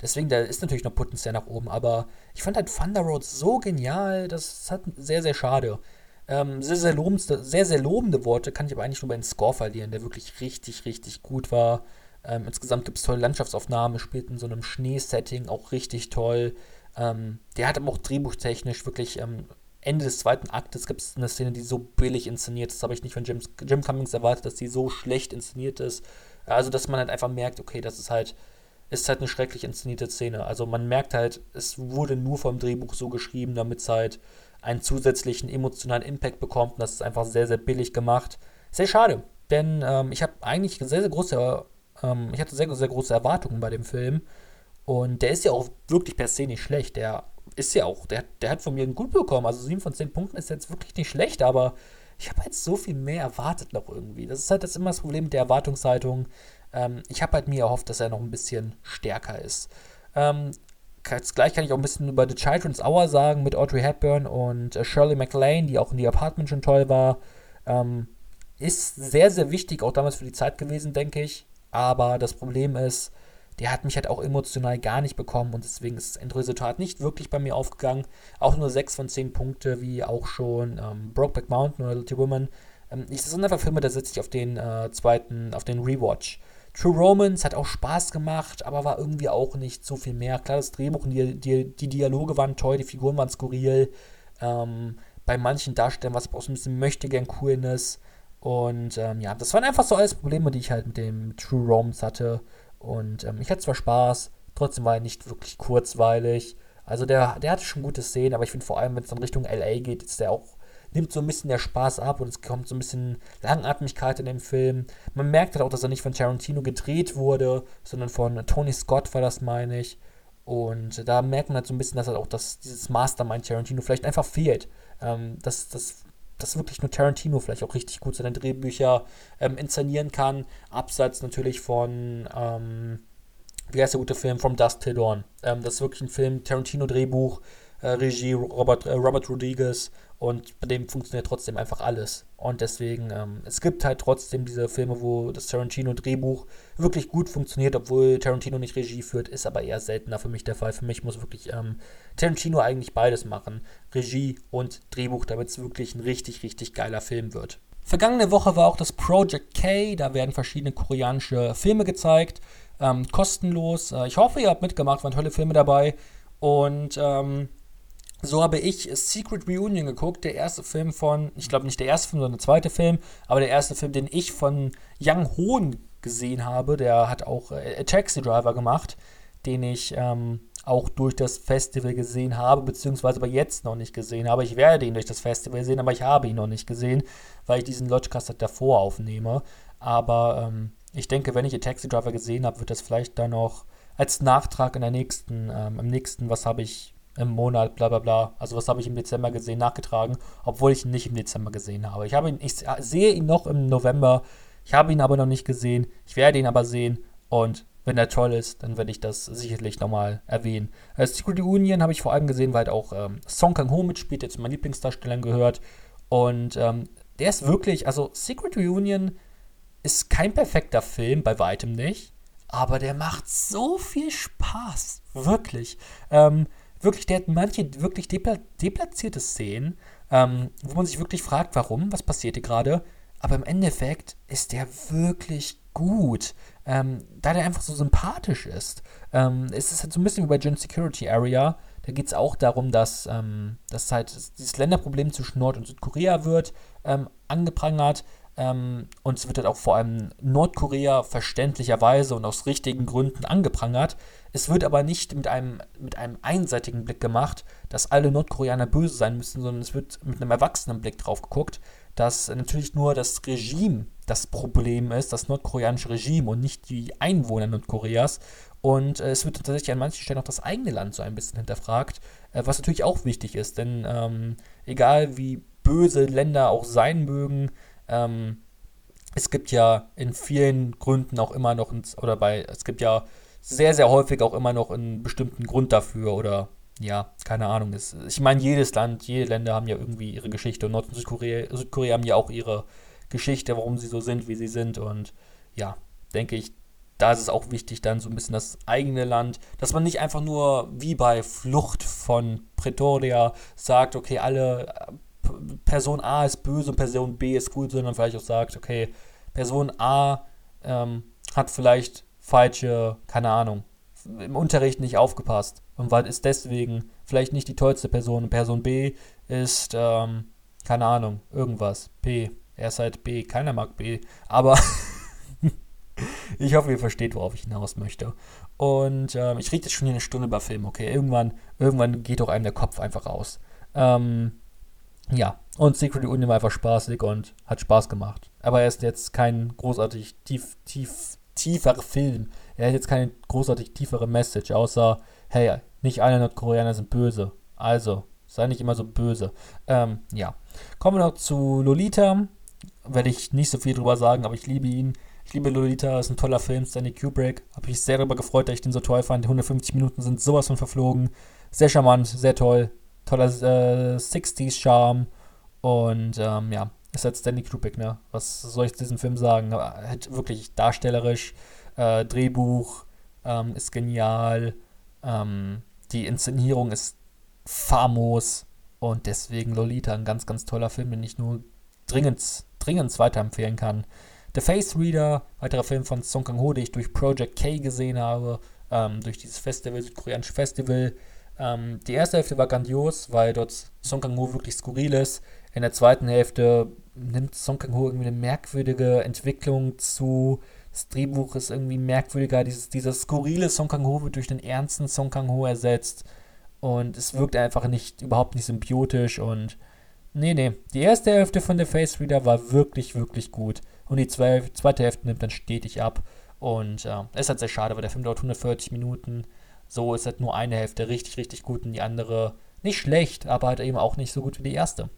Speaker 1: Deswegen, da ist natürlich noch Potenzial nach oben, aber ich fand halt Thunder Road so genial, das ist halt sehr, sehr schade. Ähm, sehr, sehr, lobendste, sehr, sehr lobende Worte kann ich aber eigentlich nur bei den Score verlieren, der wirklich richtig, richtig gut war. Ähm, insgesamt gibt es tolle Landschaftsaufnahmen, spielt in so einem Schneesetting auch richtig toll. Ähm, der hat aber auch drehbuchtechnisch wirklich ähm, Ende des zweiten Aktes gibt es eine Szene, die so billig inszeniert ist. Das habe ich nicht von Jim, Jim Cummings erwartet, dass die so schlecht inszeniert ist. Also, dass man halt einfach merkt, okay, das ist halt, ist halt eine schrecklich inszenierte Szene. Also, man merkt halt, es wurde nur vom Drehbuch so geschrieben, damit es halt einen zusätzlichen emotionalen Impact bekommt. Und das ist einfach sehr, sehr billig gemacht. Sehr schade, denn ähm, ich habe eigentlich sehr, sehr große, ähm, ich hatte sehr, sehr große Erwartungen bei dem Film. Und der ist ja auch wirklich per se nicht schlecht. Der ist ja auch, der, der hat von mir ein gut bekommen. Also 7 von 10 Punkten ist jetzt wirklich nicht schlecht, aber ich habe halt so viel mehr erwartet noch irgendwie. Das ist halt das immer das Problem mit der Erwartungshaltung. Ähm, ich habe halt mir erhofft, dass er noch ein bisschen stärker ist. Ähm, gleich kann ich auch ein bisschen über The Children's Hour sagen mit Audrey Hepburn und äh, Shirley MacLaine, die auch in The Apartment schon toll war. Ähm, ist sehr, sehr wichtig, auch damals für die Zeit gewesen, denke ich. Aber das Problem ist, der hat mich halt auch emotional gar nicht bekommen und deswegen ist das Endresultat nicht wirklich bei mir aufgegangen. Auch nur 6 von 10 Punkte, wie auch schon ähm, Brokeback Mountain oder Little Woman. Ähm, das sind einfach Filme, da sitze ich auf den äh, zweiten, auf den Rewatch. True Romance hat auch Spaß gemacht, aber war irgendwie auch nicht so viel mehr. Klar, das Drehbuch und die, die, die Dialoge waren toll, die Figuren waren skurril. Ähm, bei manchen Darstellern war es auch so ein bisschen möchte gern Coolness. Und ähm, ja, das waren einfach so alles Probleme, die ich halt mit dem True Romance hatte. Und ähm, ich hatte zwar Spaß, trotzdem war er nicht wirklich kurzweilig. Also der, der hatte schon gute Szenen, aber ich finde vor allem, wenn es dann Richtung LA geht, ist der auch, nimmt so ein bisschen der Spaß ab und es kommt so ein bisschen Langatmigkeit in dem Film. Man merkt halt auch, dass er nicht von Tarantino gedreht wurde, sondern von Tony Scott war das, meine ich. Und da merkt man halt so ein bisschen, dass halt auch das, dieses Mastermind Tarantino vielleicht einfach fehlt. Ähm, dass das dass wirklich nur Tarantino vielleicht auch richtig gut seine Drehbücher ähm, inszenieren kann. Abseits natürlich von, ähm, wie heißt der gute Film, From Dust Till Dawn. Ähm, das ist wirklich ein Film, Tarantino-Drehbuch, äh, Regie Robert, äh, Robert Rodriguez und bei dem funktioniert trotzdem einfach alles. Und deswegen, ähm, es gibt halt trotzdem diese Filme, wo das Tarantino-Drehbuch wirklich gut funktioniert, obwohl Tarantino nicht Regie führt, ist aber eher seltener für mich der Fall. Für mich muss wirklich ähm, Tarantino eigentlich beides machen. Regie und Drehbuch, damit es wirklich ein richtig, richtig geiler Film wird. Vergangene Woche war auch das Project K, da werden verschiedene koreanische Filme gezeigt, ähm, kostenlos. Äh, ich hoffe, ihr habt mitgemacht, waren tolle Filme dabei. Und ähm, so habe ich Secret Reunion geguckt, der erste Film von, ich glaube nicht der erste Film, sondern der zweite Film, aber der erste Film, den ich von Young Hoon gesehen habe. Der hat auch äh, Taxi Driver gemacht, den ich ähm, auch durch das Festival gesehen habe, beziehungsweise aber jetzt noch nicht gesehen habe. Ich werde ihn durch das Festival sehen, aber ich habe ihn noch nicht gesehen, weil ich diesen Lodgecast davor aufnehme. Aber ähm, ich denke, wenn ich den Taxi Driver gesehen habe, wird das vielleicht dann noch als Nachtrag in der nächsten, ähm, im nächsten, was habe ich im Monat, bla bla bla. Also was habe ich im Dezember gesehen, nachgetragen, obwohl ich ihn nicht im Dezember gesehen habe. Ich, habe ihn, ich sehe ihn noch im November, ich habe ihn aber noch nicht gesehen, ich werde ihn aber sehen und wenn er toll ist, dann werde ich das sicherlich nochmal erwähnen. Äh, Secret Union habe ich vor allem gesehen, weil halt auch ähm, Song Kang-ho mitspielt, der zu meinen Lieblingsdarstellern gehört. Und ähm, der ist wirklich, also Secret Reunion ist kein perfekter Film, bei weitem nicht. Aber der macht so viel Spaß. Wirklich. Ähm, wirklich, der hat manche wirklich depla deplatzierte Szenen, ähm, wo man sich wirklich fragt, warum, was passiert hier gerade. Aber im Endeffekt ist der wirklich gut, ähm, da der einfach so sympathisch ist. Ähm, es ist halt so ein bisschen wie bei Gen Security Area. Da geht es auch darum, dass, ähm, dass halt dieses Länderproblem zwischen Nord- und Südkorea wird ähm, angeprangert. Ähm, und es wird halt auch vor allem Nordkorea verständlicherweise und aus richtigen Gründen angeprangert. Es wird aber nicht mit einem, mit einem einseitigen Blick gemacht, dass alle Nordkoreaner böse sein müssen, sondern es wird mit einem erwachsenen Blick drauf geguckt, dass natürlich nur das Regime das Problem ist, das nordkoreanische Regime und nicht die Einwohner Nordkoreas. Und äh, es wird tatsächlich an manchen Stellen auch das eigene Land so ein bisschen hinterfragt, äh, was natürlich auch wichtig ist, denn ähm, egal wie böse Länder auch sein mögen. Ähm, es gibt ja in vielen Gründen auch immer noch, ein, oder bei, es gibt ja sehr, sehr häufig auch immer noch einen bestimmten Grund dafür oder ja, keine Ahnung. Es, ich meine, jedes Land, jede Länder haben ja irgendwie ihre Geschichte und Nord- und Südkorea, Südkorea haben ja auch ihre Geschichte, warum sie so sind, wie sie sind und ja, denke ich, da ist es auch wichtig, dann so ein bisschen das eigene Land, dass man nicht einfach nur wie bei Flucht von Pretoria sagt, okay, alle Person A ist böse und Person B ist gut, sondern vielleicht auch sagt, okay, Person A ähm, hat vielleicht falsche, keine Ahnung, im Unterricht nicht aufgepasst und war, ist deswegen vielleicht nicht die tollste Person. Person B ist, ähm, keine Ahnung, irgendwas. P. Er ist halt B. Keiner mag B. Aber ich hoffe, ihr versteht, worauf ich hinaus möchte. Und ähm, ich rede jetzt schon hier eine Stunde über Film, okay? Irgendwann, irgendwann geht doch einem der Kopf einfach aus. Ähm, ja, und Secret Union war einfach spaßig und hat Spaß gemacht. Aber er ist jetzt kein großartig tief, tief, tieferer Film. Er hat jetzt keine großartig tiefere Message, außer, hey, nicht alle Nordkoreaner sind böse. Also, sei nicht immer so böse. Ähm, ja. Kommen wir noch zu Lolita. Werde ich nicht so viel drüber sagen, aber ich liebe ihn. Ich liebe Lolita, ist ein toller Film, Stanley Kubrick. Habe mich sehr darüber gefreut, dass ich den so toll fand. Die 150 Minuten sind sowas von verflogen. Sehr charmant, sehr toll toller äh, 60s-Charme. Und ähm, ja, ist halt Stanley Kubrick, ne? Was soll ich zu diesem Film sagen? Halt wirklich darstellerisch, äh, Drehbuch ähm, ist genial, ähm, die Inszenierung ist famos und deswegen Lolita, ein ganz, ganz toller Film, den ich nur dringend, dringend weiterempfehlen kann. The Face Reader, weiterer Film von Song Kang-ho, den ich durch Project K gesehen habe, ähm, durch dieses Festival, südkoreanische Festival. Ähm, die erste Hälfte war grandios, weil dort Song Kang-ho wirklich skurril ist. In der zweiten Hälfte nimmt Song Kang-ho irgendwie eine merkwürdige Entwicklung zu. Das Drehbuch ist irgendwie merkwürdiger. Dieses, dieser skurrile Song Kang-ho wird durch den ernsten Song Kang-ho ersetzt. Und es wirkt einfach nicht, überhaupt nicht symbiotisch. Und nee, nee. Die erste Hälfte von The Face Reader war wirklich, wirklich gut. Und die zweite Hälfte nimmt dann stetig ab. Und äh, es ist halt sehr schade, weil der Film dauert 140 Minuten. So ist halt nur eine Hälfte richtig, richtig gut und die andere nicht schlecht, aber halt eben auch nicht so gut wie die erste.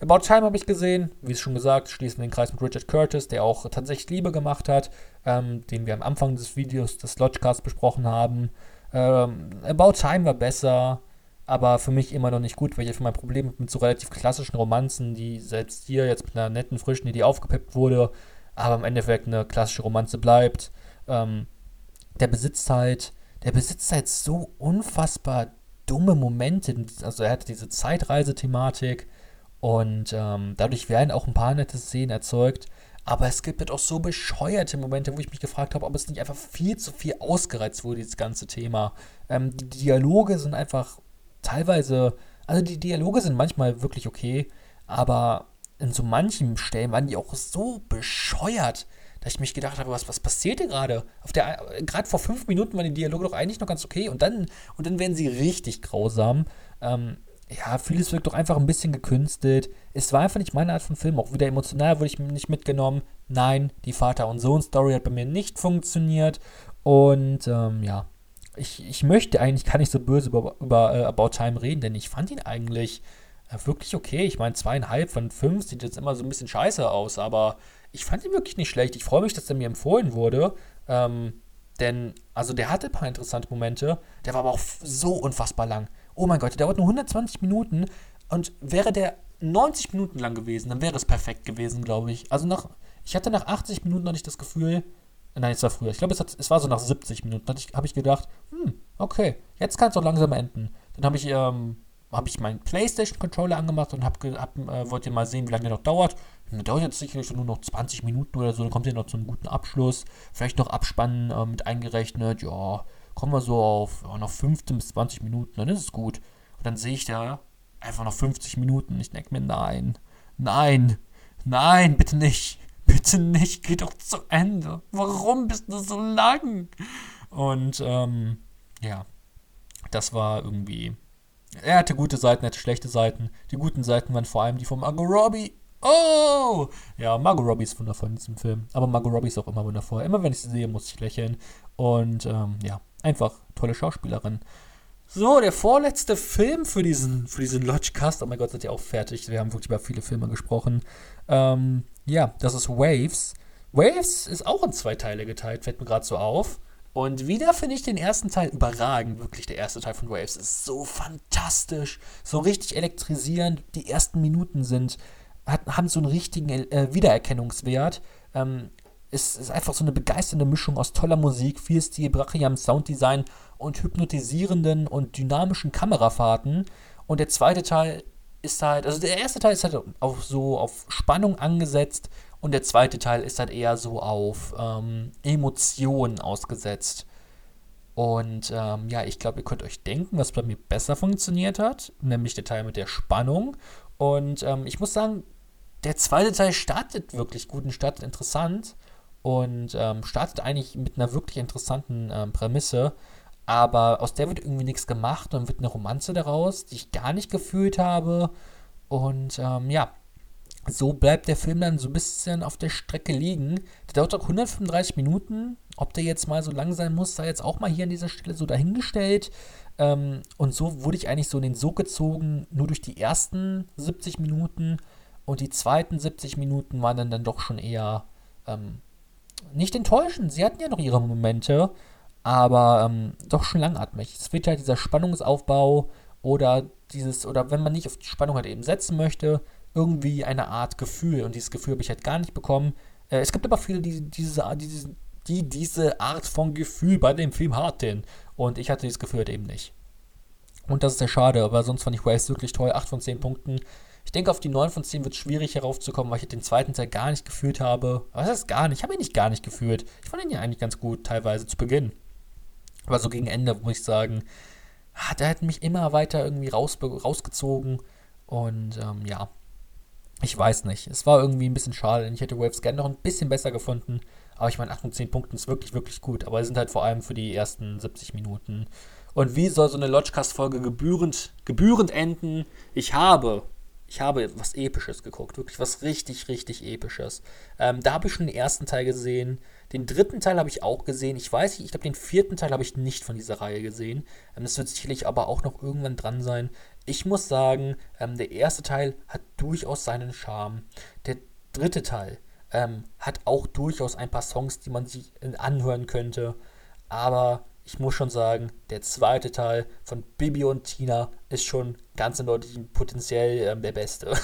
Speaker 1: About Time habe ich gesehen, wie es schon gesagt, schließen wir den Kreis mit Richard Curtis, der auch tatsächlich Liebe gemacht hat, ähm, den wir am Anfang des Videos des Lodgecasts besprochen haben. Ähm, About Time war besser, aber für mich immer noch nicht gut, weil ich einfach mein Problem mit, mit so relativ klassischen Romanzen, die selbst hier jetzt mit einer netten, frischen Idee aufgepeppt wurde, aber im Endeffekt eine klassische Romanze bleibt. Ähm, der besitzt halt der besitzt halt so unfassbar dumme Momente. Also er hat diese Zeitreisethematik und ähm, dadurch werden auch ein paar nette Szenen erzeugt. Aber es gibt halt auch so bescheuerte Momente, wo ich mich gefragt habe, ob es nicht einfach viel zu viel ausgereizt wurde, dieses ganze Thema. Ähm, die Dialoge sind einfach teilweise, also die Dialoge sind manchmal wirklich okay, aber in so manchen Stellen waren die auch so bescheuert dass ich mich gedacht habe, was, was passiert hier gerade? Gerade vor fünf Minuten waren die Dialoge doch eigentlich noch ganz okay und dann, und dann werden sie richtig grausam. Ähm, ja, vieles wirkt doch einfach ein bisschen gekünstelt. Es war einfach nicht meine Art von Film. Auch wieder emotional wurde ich nicht mitgenommen. Nein, die Vater- und Sohn-Story hat bei mir nicht funktioniert. Und ähm, ja, ich, ich möchte eigentlich gar nicht so böse über, über uh, About Time reden, denn ich fand ihn eigentlich äh, wirklich okay. Ich meine, zweieinhalb von fünf sieht jetzt immer so ein bisschen scheiße aus, aber ich fand ihn wirklich nicht schlecht. Ich freue mich, dass er mir empfohlen wurde. Ähm, denn, also der hatte ein paar interessante Momente. Der war aber auch so unfassbar lang. Oh mein Gott, der dauert nur 120 Minuten. Und wäre der 90 Minuten lang gewesen, dann wäre es perfekt gewesen, glaube ich. Also nach, ich hatte nach 80 Minuten noch nicht das Gefühl, nein, es war früher. Ich glaube, es, es war so nach 70 Minuten, habe ich gedacht, hm, okay, jetzt kann es auch langsam enden. Dann habe ich ähm, habe ich meinen PlayStation-Controller angemacht und hab, hab, äh, wollte mal sehen, wie lange der noch dauert. Und dauert jetzt sicherlich nur noch 20 Minuten oder so, dann kommt er noch zu einem guten Abschluss. Vielleicht noch Abspannen äh, mit eingerechnet, ja, kommen wir so auf ja, noch 15 bis 20 Minuten, dann ist es gut. Und dann sehe ich da einfach noch 50 Minuten. Ich denke mir, nein, nein, nein, bitte nicht. Bitte nicht, geh doch zu Ende. Warum bist du so lang? Und ähm, ja, das war irgendwie er hatte gute Seiten, er hatte schlechte Seiten. Die guten Seiten waren vor allem die von Margot Robbie. Oh! Ja, Margot Robbie ist wundervoll in diesem Film. Aber Margot Robbie ist auch immer wundervoll. Immer wenn ich sie sehe, muss ich lächeln. Und ähm, ja, einfach tolle Schauspielerin. So, der vorletzte Film für diesen, für diesen Lodgecast. Oh mein Gott, seid ihr auch fertig? Wir haben wirklich über viele Filme gesprochen. Ähm, ja, das ist Waves. Waves ist auch in zwei Teile geteilt, fällt mir gerade so auf. Und wieder finde ich den ersten Teil überragend. Wirklich, der erste Teil von Waves ist so fantastisch, so richtig elektrisierend. Die ersten Minuten sind, hat, haben so einen richtigen äh, Wiedererkennungswert. Ähm, es ist einfach so eine begeisternde Mischung aus toller Musik, viel Stil, brachiam Sounddesign und hypnotisierenden und dynamischen Kamerafahrten. Und der zweite Teil ist halt, also der erste Teil ist halt auf so auf Spannung angesetzt und der zweite Teil ist halt eher so auf ähm, Emotionen ausgesetzt. Und ähm, ja, ich glaube, ihr könnt euch denken, was bei mir besser funktioniert hat, nämlich der Teil mit der Spannung. Und ähm, ich muss sagen, der zweite Teil startet wirklich gut und startet interessant und ähm, startet eigentlich mit einer wirklich interessanten ähm, Prämisse. Aber aus der wird irgendwie nichts gemacht und wird eine Romanze daraus, die ich gar nicht gefühlt habe. Und ähm, ja, so bleibt der Film dann so ein bisschen auf der Strecke liegen. Der dauert auch 135 Minuten. Ob der jetzt mal so lang sein muss, sei jetzt auch mal hier an dieser Stelle so dahingestellt. Ähm, und so wurde ich eigentlich so in den Sog gezogen, nur durch die ersten 70 Minuten. Und die zweiten 70 Minuten waren dann, dann doch schon eher ähm, nicht enttäuschend. Sie hatten ja noch ihre Momente, aber ähm, doch schon langatmig. Es wird halt dieser Spannungsaufbau oder dieses, oder wenn man nicht auf die Spannung halt eben setzen möchte, irgendwie eine Art Gefühl. Und dieses Gefühl habe ich halt gar nicht bekommen. Äh, es gibt aber viele, die diese, die, die diese Art von Gefühl bei dem Film hatten. Und ich hatte dieses Gefühl halt eben nicht. Und das ist sehr schade, aber sonst fand ich Waves wirklich toll. 8 von 10 Punkten. Ich denke, auf die 9 von 10 wird es schwierig heraufzukommen, weil ich den zweiten Teil gar nicht gefühlt habe. Was heißt gar nicht? Ich habe ihn nicht gar nicht gefühlt. Ich fand ihn ja eigentlich ganz gut, teilweise zu Beginn. Aber so gegen Ende muss ich sagen, hat er hat mich immer weiter irgendwie raus, rausgezogen. Und ähm, ja, ich weiß nicht. Es war irgendwie ein bisschen schade. Ich hätte Waves gerne noch ein bisschen besser gefunden. Aber ich meine, 8 von 10 Punkten ist wirklich, wirklich gut. Aber sind halt vor allem für die ersten 70 Minuten. Und wie soll so eine Lodgecast-Folge gebührend, gebührend enden? Ich habe, ich habe was Episches geguckt. Wirklich was richtig, richtig Episches. Ähm, da habe ich schon den ersten Teil gesehen. Den dritten Teil habe ich auch gesehen. Ich weiß nicht, ich glaube, den vierten Teil habe ich nicht von dieser Reihe gesehen. Ähm, das wird sicherlich aber auch noch irgendwann dran sein. Ich muss sagen, ähm, der erste Teil hat durchaus seinen Charme. Der dritte Teil ähm, hat auch durchaus ein paar Songs, die man sich anhören könnte. Aber ich muss schon sagen, der zweite Teil von Bibi und Tina ist schon ganz eindeutig potenziell ähm, der beste.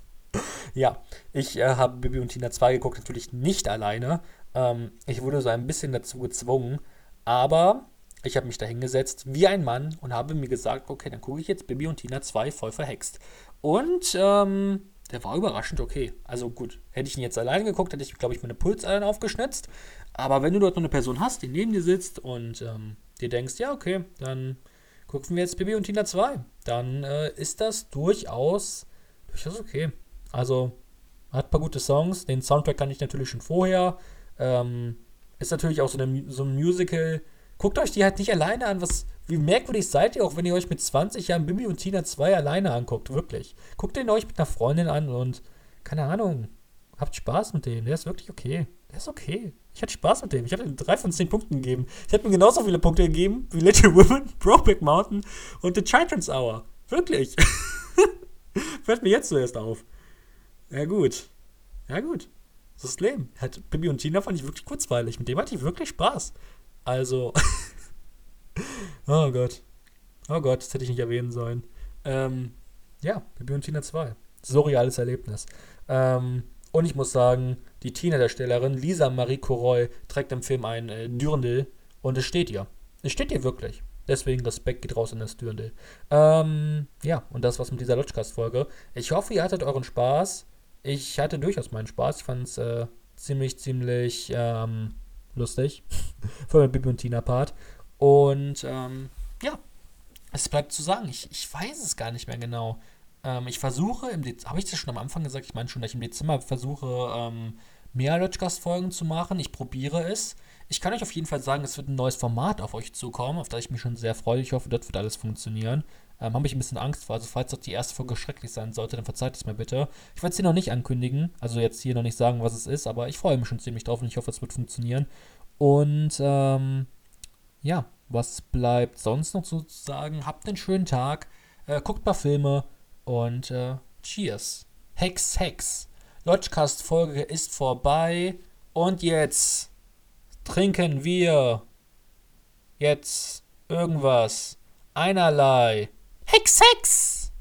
Speaker 1: ja, ich äh, habe Bibi und Tina 2 geguckt, natürlich nicht alleine. Ähm, ich wurde so ein bisschen dazu gezwungen, aber ich habe mich da hingesetzt wie ein Mann und habe mir gesagt, okay, dann gucke ich jetzt Bibi und Tina 2 voll verhext. Und ähm, der war überraschend okay. Also gut, hätte ich ihn jetzt alleine geguckt, hätte ich, glaube ich, meine Pulsadern aufgeschnitzt. Aber wenn du dort noch eine Person hast, die neben dir sitzt und ähm, dir denkst, ja, okay, dann gucken wir jetzt Bibi und Tina 2, dann äh, ist das durchaus, durchaus okay. Also, hat ein paar gute Songs. Den Soundtrack kann ich natürlich schon vorher. Ähm, ist natürlich auch so, eine, so ein Musical. Guckt euch die halt nicht alleine an. Was, wie merkwürdig seid ihr auch, wenn ihr euch mit 20 Jahren Bibi und Tina 2 alleine anguckt. Wirklich. Guckt den euch mit einer Freundin an und, keine Ahnung, habt Spaß mit dem. Der ist wirklich okay. Der ist okay. Ich hatte Spaß mit dem. Ich habe ihm drei von zehn Punkten gegeben. Ich habe ihm genauso viele Punkte gegeben wie Little Women, Brokeback Mountain und The Children's Hour. Wirklich. Fällt mir jetzt zuerst auf. Ja, gut. Ja, gut. Das ist das Leben. Halt, Bibi und Tina fand ich wirklich kurzweilig. Mit dem hatte ich wirklich Spaß. Also. oh Gott. Oh Gott, das hätte ich nicht erwähnen sollen. Ähm, ja, Bibi und Tina 2. Surreales Erlebnis. Ähm, und ich muss sagen, die Tina-Darstellerin Lisa Marie Coroy trägt im Film ein äh, Dürndl und es steht ihr. Es steht ihr wirklich. Deswegen Respekt geht raus in das Dürndl. Ähm, ja, und das war's mit dieser Lodgecast-Folge. Ich hoffe, ihr hattet euren Spaß ich hatte durchaus meinen Spaß. Ich fand es äh, ziemlich, ziemlich ähm, lustig. Vor allem Bibi und Tina Part. Und ähm, ja, es bleibt zu sagen, ich, ich weiß es gar nicht mehr genau. Ähm, ich versuche im Dezember, habe ich das schon am Anfang gesagt? Ich meine schon, dass ich im Dezember versuche, ähm, mehr Lodgecast-Folgen zu machen. Ich probiere es. Ich kann euch auf jeden Fall sagen, es wird ein neues Format auf euch zukommen, auf das ich mich schon sehr freue. Ich hoffe, das wird alles funktionieren. Ähm, Habe ich ein bisschen Angst vor. Also, falls doch die erste Folge schrecklich sein sollte, dann verzeiht es mir bitte. Ich werde es hier noch nicht ankündigen, also jetzt hier noch nicht sagen, was es ist, aber ich freue mich schon ziemlich drauf und ich hoffe, es wird funktionieren. Und ähm, ja, was bleibt sonst noch zu sagen? Habt einen schönen Tag, äh, guckt paar Filme und äh, Cheers. Hex, Hex. Lodgecast-Folge ist vorbei und jetzt trinken wir jetzt irgendwas. Einerlei. Hex, hex!